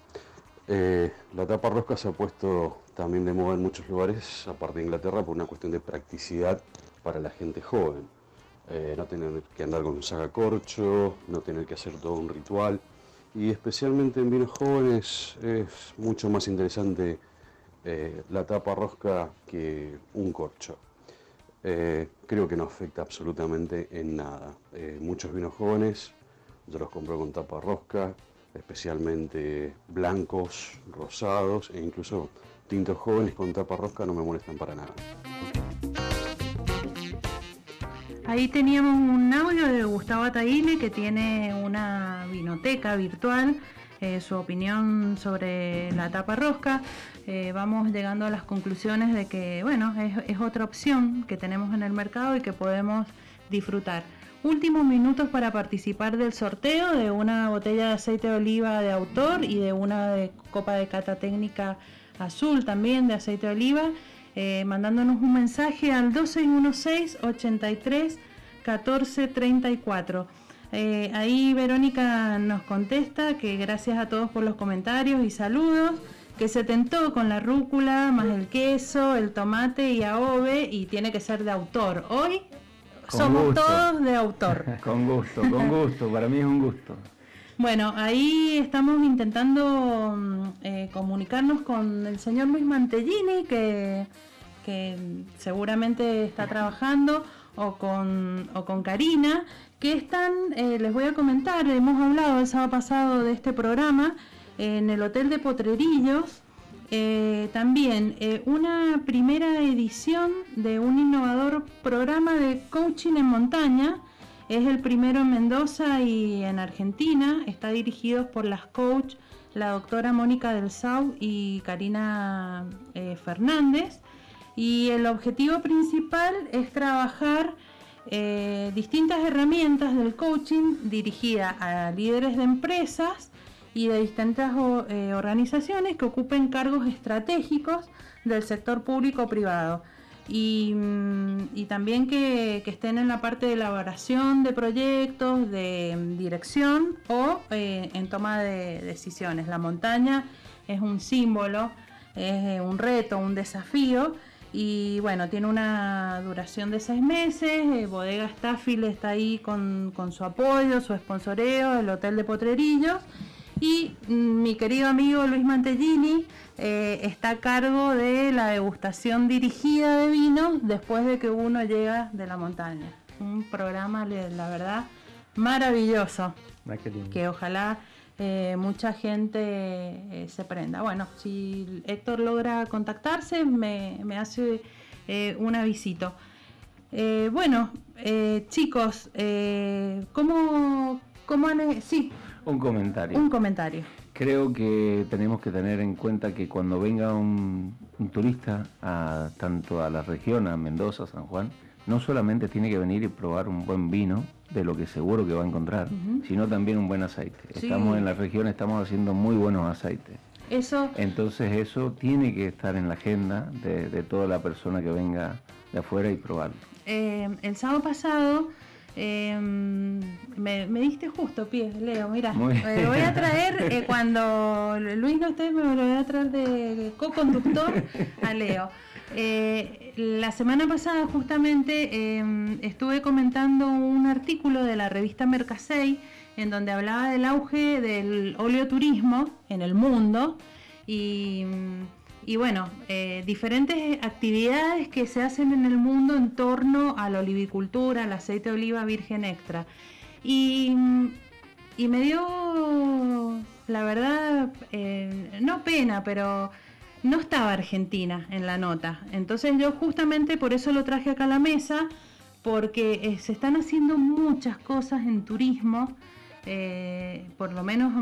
Eh, la tapa rosca se ha puesto también de moda en muchos lugares, aparte de Inglaterra, por una cuestión de practicidad para la gente joven. Eh, no tener que andar con un sacacorcho, no tener que hacer todo un ritual. Y especialmente en vinos jóvenes es mucho más interesante eh, la tapa rosca que un corcho. Eh, creo que no afecta absolutamente en nada. Muchos vinos jóvenes yo los compro con tapa rosca, especialmente blancos, rosados e incluso tintos jóvenes con tapa rosca no me molestan para nada. Ahí teníamos un audio de Gustavo Ataile que tiene una vinoteca virtual eh, su opinión sobre la tapa rosca. Eh, vamos llegando a las conclusiones de que, bueno, es, otra opción que tenemos en el mercado y que podemos disfrutar. Últimos minutos para participar del sorteo de una botella de aceite de oliva de autor y de una de copa de cata técnica azul también de aceite de oliva, eh, mandándonos un mensaje al 2616 83 14 34. Eh, ahí Verónica nos contesta que gracias a todos por los comentarios y saludos, que se tentó con la rúcula, más el queso, el tomate y aove y tiene que ser de autor. Hoy somos todos de autor. *laughs* con gusto, con gusto, para mí es un gusto. Bueno, ahí estamos intentando mm, eh, comunicarnos con el señor Luis Mantellini, que, que seguramente está trabajando o con, o con Karina, que están, eh, les voy a comentar, hemos hablado el sábado pasado de este programa en el Hotel de Potrerillos, eh, también eh, una primera edición de un innovador programa de coaching en montaña. Es el primero en Mendoza y en Argentina. Está dirigido por las coach, la doctora Mónica del Sau y Karina eh, Fernández. Y el objetivo principal es trabajar distintas herramientas del coaching dirigida a líderes de empresas y de distintas eh, organizaciones que ocupen cargos estratégicos del sector público-privado. Y, mm, también que, estén en la parte de elaboración de proyectos, de mm, dirección o eh, en toma de decisiones. La montaña es un símbolo, es un reto, un desafío y bueno, tiene una duración de seis meses. Eh, Bodega Staffil está ahí con, con su apoyo, su sponsoreo, el Hotel de Potrerillos y mm, mi querido amigo Luis Mantellini eh, está a cargo de la degustación dirigida de vinos después de que uno llega de la montaña. Un programa, la verdad, maravilloso. Ah, que ojalá eh, mucha gente eh, se prenda. Bueno, si Héctor logra contactarse, me, hace un avisito. bueno, chicos, ¿cómo, cómo han... Sí, un comentario. Un comentario. Creo que tenemos que tener en cuenta que cuando venga un, turista a, tanto a la región, a Mendoza, San Juan, no solamente tiene que venir y probar un buen vino, de lo que seguro que va a encontrar, sino también un buen aceite. Estamos en la región, estamos haciendo muy buenos aceites. Eso. Entonces eso tiene que estar en la agenda de, toda la persona que venga de afuera y probarlo. Eh, el sábado pasado Em, me, diste justo, pie, Leo, mira. Me lo voy a traer eh, cuando Luis no esté, me lo voy a traer de co-conductor a Leo. Eh, la semana pasada justamente em, estuve comentando un artículo de la revista Mercasei en donde hablaba del auge del oleoturismo en el mundo y y bueno, eh, diferentes actividades que se hacen en el mundo en torno a la olivicultura, al aceite de oliva virgen extra. Y, me dio, la verdad, eh, no pena, pero no estaba Argentina en la nota. Entonces yo justamente por eso lo traje acá a la mesa, porque eh, se están haciendo muchas cosas en turismo. por lo menos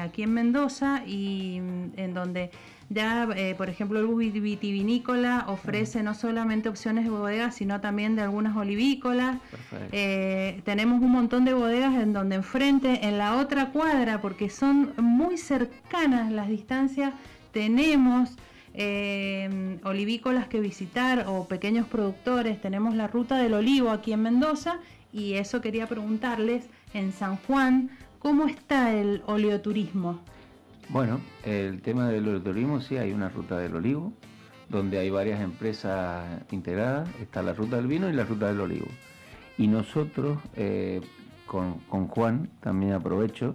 aquí en Mendoza y en donde ya, eh, por ejemplo, el vitivinícola ofrece no solamente opciones de bodegas, sino también de algunas olivícolas. Eh, tenemos un montón de bodegas en donde enfrente, en la otra cuadra, porque son muy cercanas las distancias, tenemos eh, olivícolas que visitar o pequeños productores. Tenemos la ruta del olivo aquí en Mendoza y eso quería preguntarles en San Juan, ¿cómo está el oleoturismo? Bueno, el tema del turismo, sí, hay una ruta del olivo, donde hay varias empresas integradas, está la ruta del vino y la ruta del olivo. Y nosotros, eh, con, Juan, también aprovecho,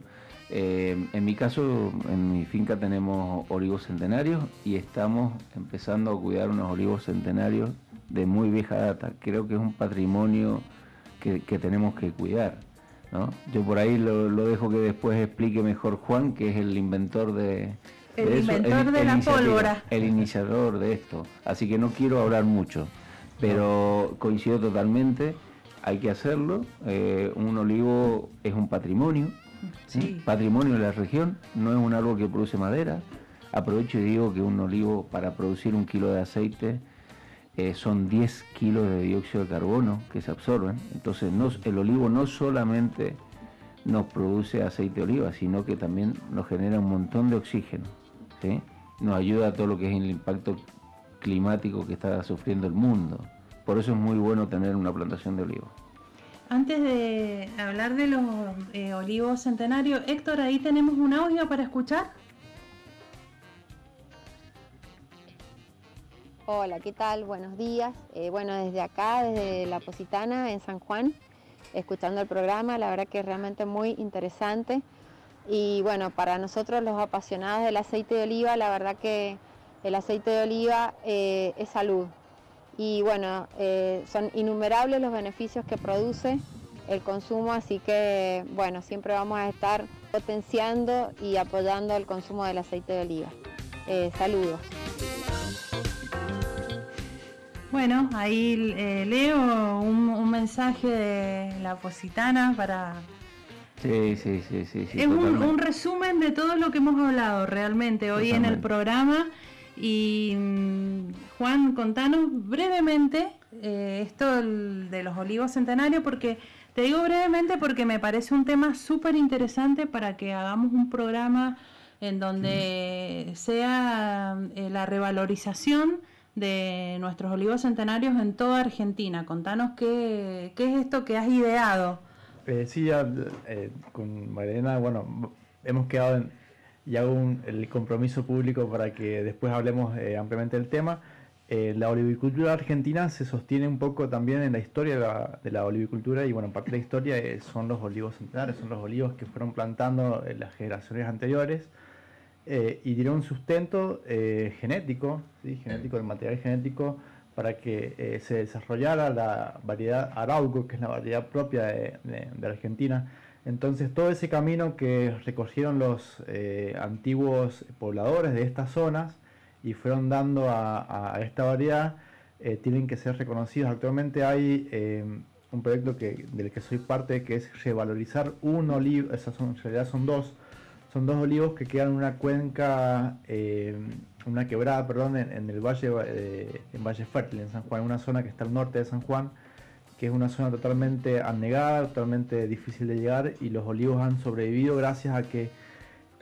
eh, en mi caso, en mi finca tenemos olivos centenarios y estamos empezando a cuidar unos olivos centenarios de muy vieja data. Creo que es un patrimonio que tenemos que cuidar. Yo por ahí lo, dejo que después explique mejor Juan, que es el inventor de, el inventor de la pólvora. El iniciador de esto. Así que no quiero hablar mucho, pero coincido totalmente, hay que hacerlo. Eh, un olivo es un patrimonio, patrimonio de la región, no es un árbol que produce madera. Aprovecho y digo que un olivo para producir un kilo de aceite eh, son 10 kilos de dióxido de carbono que se absorben. Entonces el olivo no solamente nos produce aceite de oliva, sino que también nos genera un montón de oxígeno. Nos ayuda a todo lo que es el impacto climático que está sufriendo el mundo. Por eso es muy bueno tener una plantación de olivo. Antes de hablar de los eh, olivos centenarios, Héctor, ahí tenemos un audio para escuchar. Hola, ¿qué tal? Buenos días. Eh, bueno, desde acá, desde La Positana, en San Juan, escuchando el programa, la verdad que es realmente muy interesante. Y bueno, para nosotros los apasionados del aceite de oliva, la verdad que el aceite de oliva eh, es salud. y bueno, eh, son innumerables los beneficios que produce el consumo, así que bueno, siempre vamos a estar potenciando y apoyando el consumo del aceite de oliva. Saludos. Bueno, ahí eh, leo un, mensaje de la Positana para... Sí, sí, sí, sí. es un, resumen de todo lo que hemos hablado realmente hoy en el programa. Y mm, Juan, contanos brevemente eh, esto de los olivos centenarios, porque te digo brevemente porque me parece un tema súper interesante para que hagamos un programa en donde sea eh, la revalorización de nuestros olivos centenarios en toda Argentina. Contanos qué, qué es esto que has ideado. Eh, sí, ya eh, con Mariana, bueno, hemos quedado en, y hago el compromiso público para que después hablemos ampliamente del tema. Eh, la olivicultura argentina se sostiene un poco también en la historia de la, olivicultura y bueno, parte de la historia eh, son los olivos centenarios, son los olivos que fueron plantando en las generaciones anteriores eh, y dieron un sustento genético, genético, el material genético para que se desarrollara la variedad Arauco, que es la variedad propia de, de Argentina. Entonces todo ese camino que recorrieron los antiguos pobladores de estas zonas, y fueron dando a, esta variedad eh, tienen que ser reconocidos. Actualmente hay eh, un proyecto que, del que soy parte que es revalorizar un olivo, esas son, en realidad son dos, son dos olivos que quedan en una cuenca, eh, una quebrada, perdón, en, el valle, en Valle Fértil, en San Juan, una zona que está al norte de San Juan, que es una zona totalmente anegada, totalmente difícil de llegar y los olivos han sobrevivido gracias a que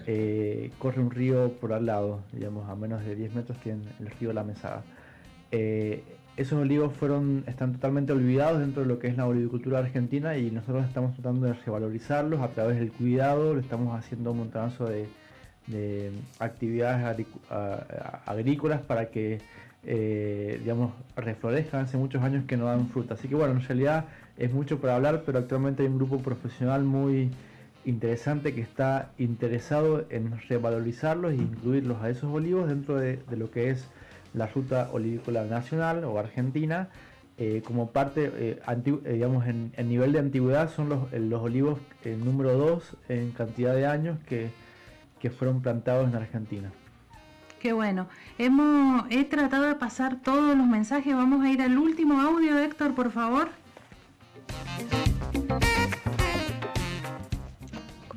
eh, corre un río por al lado, digamos, a menos de 10 metros tiene el río La Mesada. Esos olivos fueron, están totalmente olvidados dentro de lo que es la olivicultura argentina y nosotros estamos tratando de revalorizarlos a través del cuidado, lo estamos haciendo un montonazo de, actividades agrícolas para que eh, digamos, reflorezcan hace muchos años que no dan fruta. Así que bueno, en realidad es mucho para hablar, pero actualmente hay un grupo profesional muy interesante que está interesado en revalorizarlos e incluirlos a esos olivos dentro de, lo que es la ruta olivícola nacional o argentina. Eh, como parte, eh, eh, digamos, en, nivel de antigüedad son los, los olivos número 2 en cantidad de años que, que fueron plantados en Argentina. Qué bueno. Hemos, he tratado de pasar todos los mensajes. Vamos a ir al último audio, Héctor, por favor.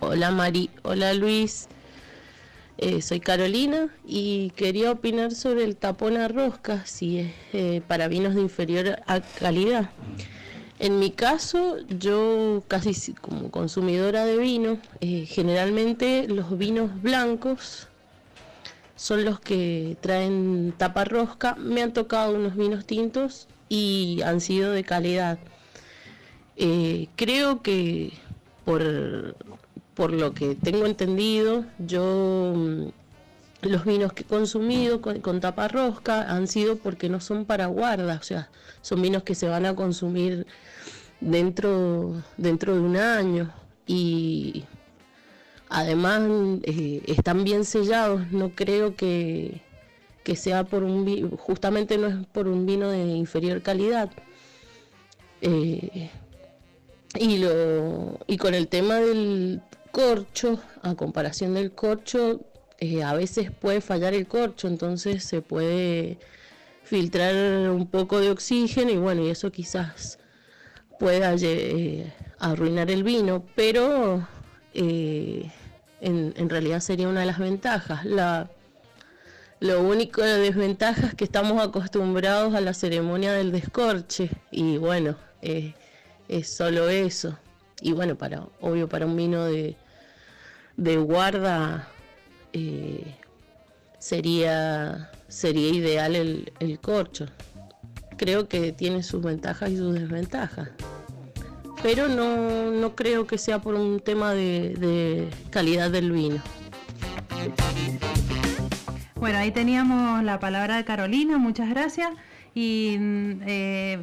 Hola Mari, hola Luis, eh, soy Carolina y quería opinar sobre el tapón a rosca, si es eh, para vinos de inferior a calidad. En mi caso, yo casi como consumidora de vino, eh, generalmente los vinos blancos son los que traen tapa rosca. Me han tocado unos vinos tintos y han sido de calidad. creo que por por lo que tengo entendido, yo mm, los vinos que he consumido con, tapa rosca han sido porque no son para guarda, o sea, son vinos que se van a consumir dentro, dentro de un año y además eh, están bien sellados, no creo que, sea por un justamente no es por un vino de inferior calidad. Eh, y, lo, y con el tema del corcho, a comparación del corcho, eh, a veces puede fallar el corcho, entonces se puede filtrar un poco de oxígeno y bueno, y eso quizás pueda eh, arruinar el vino, pero eh, en, realidad sería una de las ventajas. La, lo único de desventaja es que estamos acostumbrados a la ceremonia del descorche y bueno, es solo eso. Y bueno, para obvio para un vino de, de guarda eh, sería, sería ideal el, corcho. Creo que tiene sus ventajas y sus desventajas. Pero no, creo que sea por un tema de, calidad del vino. Bueno, ahí teníamos la palabra de Carolina, muchas gracias. Y mm, eh,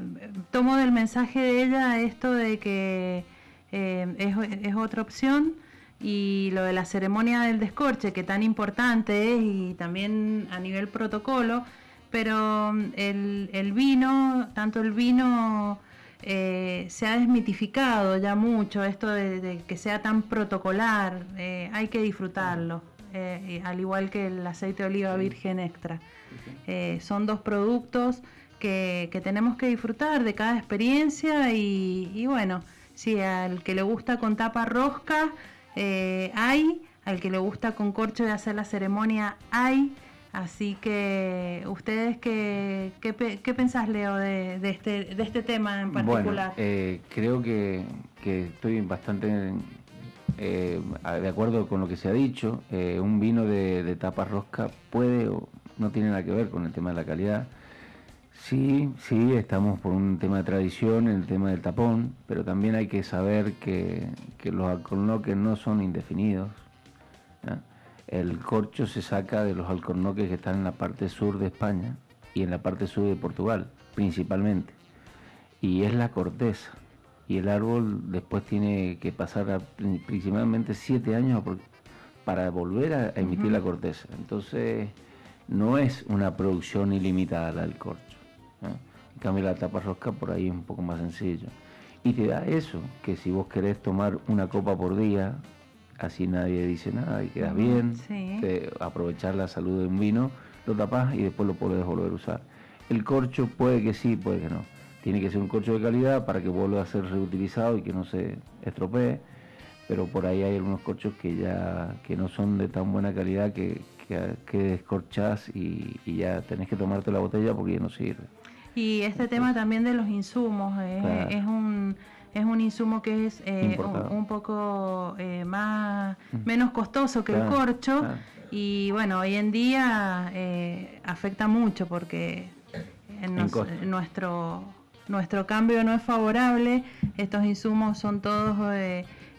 tomo del mensaje de ella esto de que eh, es, es, otra opción y lo de la ceremonia del descorche, que tan importante es y también a nivel protocolo, pero mm, el, vino, tanto el vino eh, se ha desmitificado ya mucho, esto de, que sea tan protocolar, eh, hay que disfrutarlo, eh, al igual que el aceite de oliva virgen extra. son dos productos que, tenemos que disfrutar de cada experiencia y, bueno, si al que le gusta con tapa rosca hay, al que le gusta con corcho de hacer la ceremonia hay. Así que, ¿ustedes qué, qué, pensás, Leo, de, este, de este tema en particular? Bueno, eh, creo que, estoy bastante eh, de acuerdo con lo que se ha dicho. Eh, un vino de, tapa rosca puede o no tiene nada que ver con el tema de la calidad. Sí, sí, estamos por un tema de tradición, el tema del tapón, pero también hay que saber que, que los alcornoques no son indefinidos. El corcho se saca de los alcornoques que están en la parte sur de España y en la parte sur de Portugal, principalmente. Y es la corteza. Y el árbol después tiene que pasar principalmente siete años para volver a, emitir la corteza. Entonces, no es una producción ilimitada la del corcho. En cambio, la tapa rosca por ahí es un poco más sencillo. Y te da eso, que si vos querés tomar una copa por día, así nadie dice nada y quedas bien, aprovechar la salud de un vino, lo tapas y después lo puedes volver a usar. El corcho puede que sí, puede que no. Tiene que ser un corcho de calidad para que vuelva a ser reutilizado y que no se estropee, pero por ahí hay algunos corchos que ya que no son de tan buena calidad que, que, descorchás y, ya tenés que tomarte la botella porque ya no sirve. Y este tema también de los insumos eh, es un es un insumo que es eh, un, poco eh, más mm. menos costoso que el corcho. y bueno hoy en día eh, afecta mucho porque nuestro nuestro cambio no es favorable. Estos insumos son todos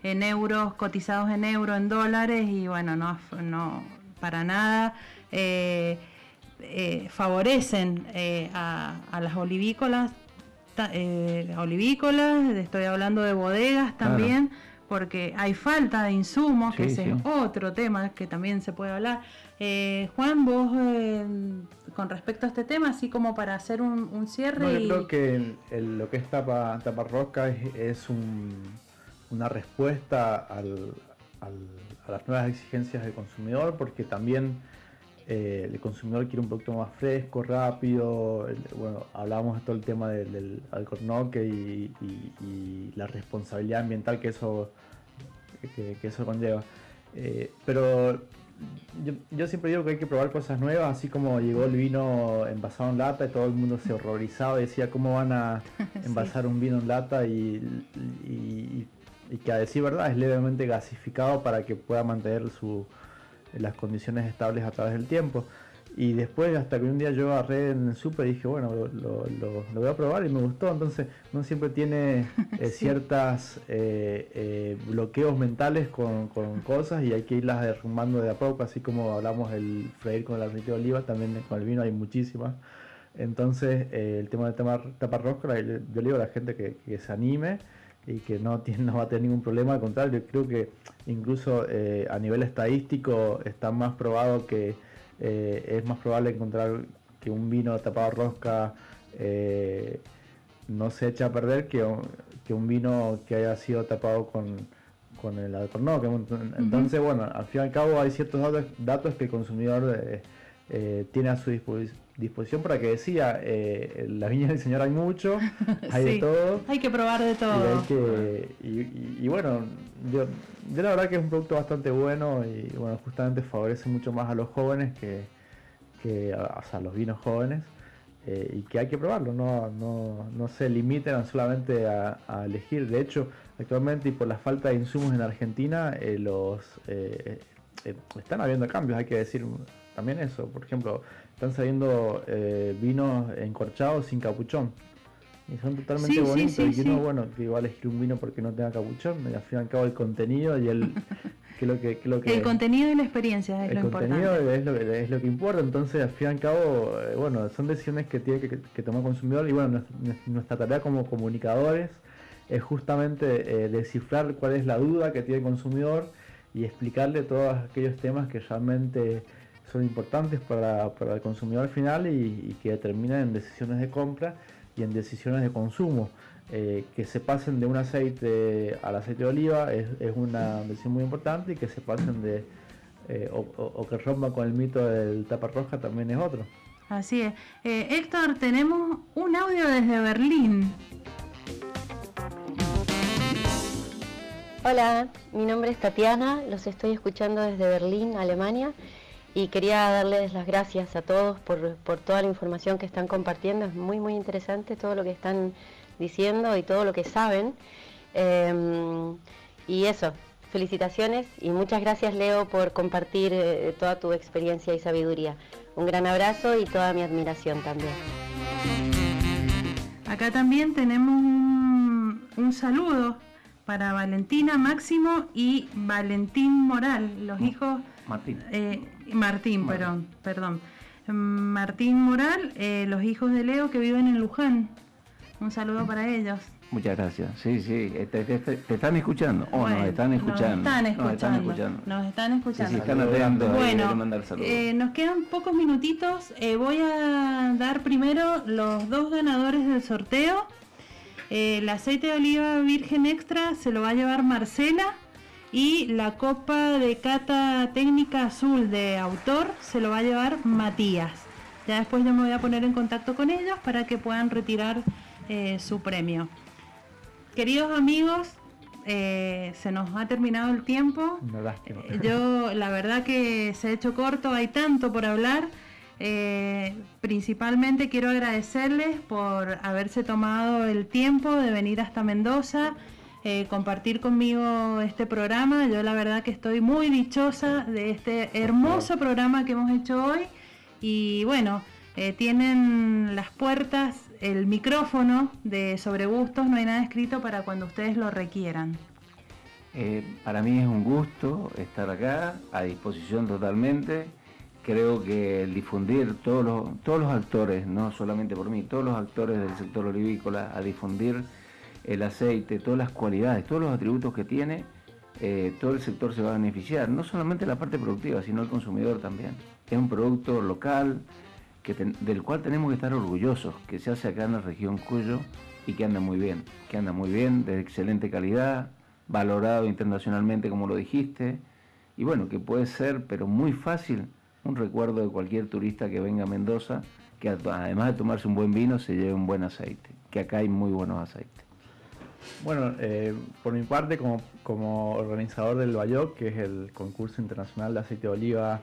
en euros cotizados en euros en dólares y bueno no no para nada favorecen a, a las olivícolas eh, olivícolas, estoy hablando de bodegas también, porque hay falta de insumos, que es otro tema que también se puede hablar. Eh, Juan, vos eh, con respecto a este tema, así como para hacer un, cierre. yo creo que lo que es tapa, tapa rosca es, una respuesta al, a las nuevas exigencias del consumidor, porque también eh, el consumidor quiere un producto más fresco, rápido. bueno, hablábamos de todo el tema del, alcornoque y, la responsabilidad ambiental que eso, que, eso conlleva. Eh, pero yo, siempre digo que hay que probar cosas nuevas, así como llegó el vino envasado en lata y todo el mundo se horrorizaba y decía cómo van a *laughs* envasar un vino en lata y, y que a decir verdad es levemente gasificado para que pueda mantener su, las condiciones estables a través del tiempo. Y después, hasta que un día yo agarré en el super y dije, bueno, lo, voy a probar y me gustó. Entonces, uno siempre tiene *laughs* eh, ciertas eh, eh, bloqueos mentales con, cosas y hay que irlas derrumbando de a poco, así como hablamos del freír con el aceite de oliva, también con el vino hay muchísimas. Entonces, el tema de tapar, tapar rosca, yo, le digo a la gente que, que se anime y que no, *laughs* tiene, no va a tener ningún problema, al contrario, creo que incluso eh, a nivel estadístico está más probado que eh, es más probable encontrar que un vino tapado rosca eh, no se echa a perder que, que, un vino que haya sido tapado con, con el alcornoque. Entonces, bueno, al fin y al cabo hay ciertos datos, datos que el consumidor tiene a su disposición disposición para que decía, eh, la viña del Señor hay mucho, *laughs* hay de todo. Hay que probar de todo. Y, bueno, yo, la verdad que es un producto bastante bueno y bueno, justamente favorece mucho más a los jóvenes que, que a, los vinos jóvenes. Eh, y que hay que probarlo, no, no, no se limiten solamente a, elegir. De hecho, actualmente y por la falta de insumos en Argentina, eh, los están habiendo cambios, hay que decir también eso. Por ejemplo, están saliendo eh, vinos encorchados sin capuchón. Y son totalmente bonitos. y uno, bueno, que igual elegir un vino porque no tenga capuchón. Y al fin y al cabo el contenido y el... *laughs* que lo que, lo que, el contenido y la experiencia es lo importante. El contenido es lo, que, es lo que importa. Entonces, al fin y al cabo, eh, bueno, son decisiones que tiene que, tomar el consumidor. Y bueno, nuestra, tarea como comunicadores es justamente eh, descifrar cuál es la duda que tiene el consumidor y explicarle todos aquellos temas que realmente son importantes para, el consumidor final y, que determinan en decisiones de compra y en decisiones de consumo. Eh, que se pasen de un aceite al aceite de oliva es, una decisión muy importante y que se pasen de eh, o, que rompan con el mito del tapa roja también es otro. Así es. Eh, Héctor, tenemos un audio desde Berlín. Hola, mi nombre es Tatiana, los estoy escuchando desde Berlín, Alemania, y quería darles las gracias a todos por, por toda la información que están compartiendo. Es muy, muy interesante todo lo que están diciendo y todo lo que saben. Em, y eso, felicitaciones y muchas gracias Leo por compartir eh, toda tu experiencia y sabiduría. Un gran abrazo y toda mi admiración también. Acá también tenemos un, saludo para Valentina Máximo y Valentín Moral, los hijos... Martín. Eh, Martín, perdón, perdón. Martín Moral, eh, los hijos de Leo que viven en Luján. Un saludo para ellos. Muchas gracias. Sí, sí, te, están escuchando. Oh, nos están escuchando. Nos están escuchando. Nos están escuchando. Sí, están atentos. Bueno, eh, nos quedan pocos minutitos. Eh, voy a dar primero los dos ganadores del sorteo. Eh, el aceite de oliva virgen extra se lo va a llevar Marcela. Y la copa de cata técnica azul de autor se lo va a llevar Matías. Ya después yo me voy a poner en contacto con ellos para que puedan retirar eh, su premio. Queridos amigos, eh, se nos ha terminado el tiempo. Eh, yo, la verdad que se ha hecho corto, hay tanto por hablar. principalmente quiero agradecerles por haberse tomado el tiempo de venir hasta Mendoza, compartir conmigo este programa. Yo la verdad que estoy muy dichosa de este hermoso programa que hemos hecho hoy. Y bueno, tienen las puertas el micrófono de Sobre Gustos, no hay nada escrito para cuando ustedes lo requieran. Eh, para mí es un gusto estar acá, a disposición totalmente. Creo que el difundir todos los, todos los actores, no solamente por mí, todos los actores del sector olivícola, a difundir el aceite, todas las cualidades, todos los atributos que tiene, eh, todo el sector se va a beneficiar, no solamente la parte productiva, sino el consumidor también. Es un producto local, del cual tenemos que estar orgullosos, que se hace acá en la región Cuyo y que anda muy bien, que anda muy bien, de excelente calidad, valorado internacionalmente como lo dijiste, y bueno, que puede ser, pero muy fácil, un recuerdo de cualquier turista que venga a Mendoza, que además de tomarse un buen vino, se lleve un buen aceite, que acá hay muy buenos aceites. Bueno, eh, por mi parte, como, organizador del Bayoc, que es el concurso internacional de aceite de oliva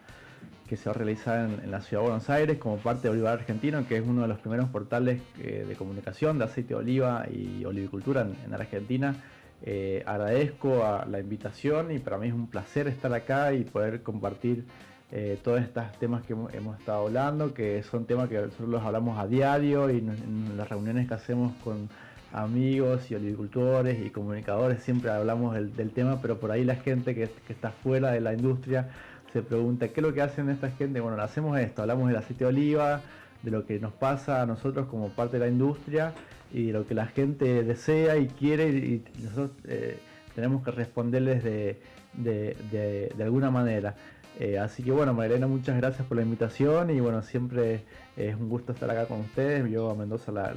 que se va a realizar en, la ciudad de Buenos Aires como parte de Olivar Argentino, que es uno de los primeros portales eh, de comunicación de aceite de oliva y olivicultura en, Argentina. Eh, agradezco a la invitación y para mí es un placer estar acá y poder compartir eh, todos estos temas que hemos, estado hablando, que son temas que nosotros los hablamos a diario y en, las reuniones que hacemos con amigos y olivicultores y comunicadores siempre hablamos del, tema, pero por ahí la gente que, está fuera de la industria se pregunta qué es lo que hacen esta gente. Bueno, hacemos esto, hablamos del aceite de oliva, de lo que nos pasa a nosotros como parte de la industria y de lo que la gente desea y quiere y nosotros eh, tenemos que responderles de, de, alguna manera. Eh, así que bueno, Marilena, muchas gracias por la invitación y bueno, siempre es un gusto estar acá con ustedes. Yo a Mendoza la,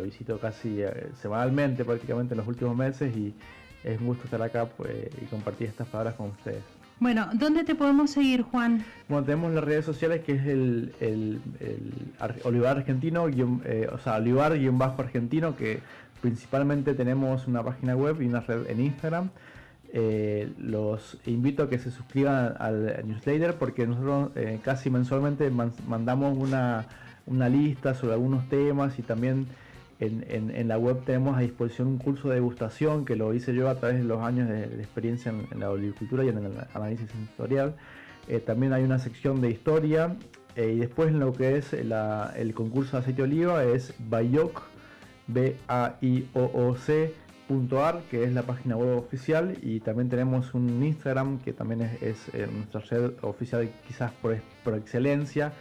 visito casi eh, semanalmente prácticamente en los últimos meses y es un gusto estar acá pues, y compartir estas palabras con ustedes. Bueno, ¿dónde te podemos seguir, Juan? Bueno, tenemos las redes sociales que es el, el, Olivar Argentino, eh, o sea, Olivar-Bajo Argentino, que principalmente tenemos una página web y una red en Instagram. Eh, los invito a que se suscriban al newsletter porque nosotros eh, casi mensualmente mandamos una, una lista sobre algunos temas y también en, la web tenemos a disposición un curso de degustación que lo hice yo a través de los años de, experiencia en, la olivicultura y en el análisis sensorial. Eh, también hay una sección de historia y después en lo que es el concurso de aceite de oliva es Bayoc, b a i o o que es la página web oficial y también tenemos un Instagram que también es, eh, nuestra red oficial quizás por, por excelencia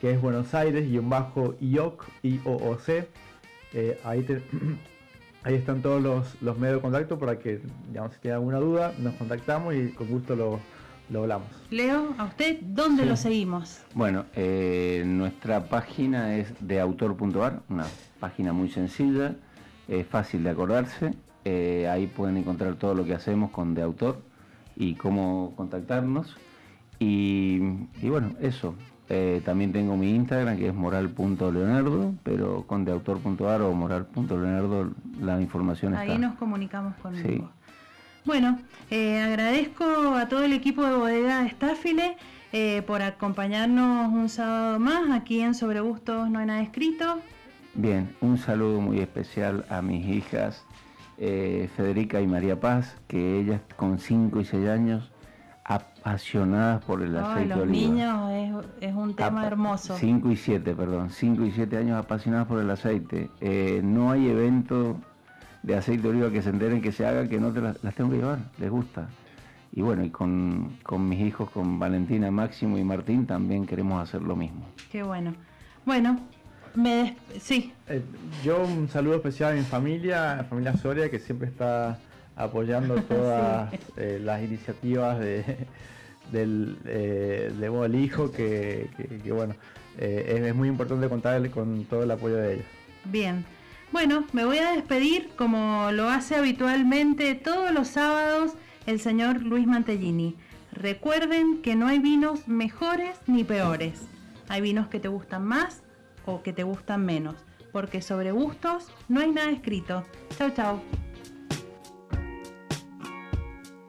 que es Buenos Aires-IOC, I-O-O-C eh, ahí, *clears throat* ahí están todos los, medios de contacto para que, digamos, si tienen alguna duda, nos contactamos y con gusto lo, lo hablamos. Leo, ¿a usted dónde lo seguimos? Bueno, eh, nuestra página es de autor.ar, una página muy sencilla, es fácil de acordarse. Eh, ahí pueden encontrar todo lo que hacemos con de autor y cómo contactarnos. Y, y bueno, eso. Eh, también tengo mi Instagram que es moral.leonardo, pero con deautor.ar o moral.leonardo la información Ahí está. Ahí nos comunicamos con Sí. Bueno, eh, agradezco a todo el equipo de Bodega Estáfile eh, por acompañarnos un sábado más aquí en Sobre Gustos No hay nada escrito. Bien, un saludo muy especial a mis hijas eh, Federica y María Paz, que ellas con 5 y 6 años, apasionadas por el aceite los de oliva. niños es, es un tema hermoso. 5 y 7, perdón, 5 y 7 años apasionadas por el aceite. Eh, no hay evento de aceite de oliva que se enteren que se haga que no te las, las tengo que llevar, les gusta. Y bueno, y con, con mis hijos, con Valentina, Máximo y Martín, también queremos hacer lo mismo. Qué bueno. Bueno, me sí, Eh, yo un saludo especial a mi familia, a la familia Soria, que siempre está apoyando *laughs* todas eh, las iniciativas de, del, eh, de del Hijo, que, que- que, bueno, eh, es, es muy importante contarle con todo el apoyo de ellos. bien. Bueno, me voy a despedir como lo hace habitualmente todos los sábados el señor Luis Mantellini. Recuerden que no hay vinos mejores ni peores. Hay vinos que te gustan más o que te gustan menos. Porque sobre gustos no hay nada escrito. Chau, chau.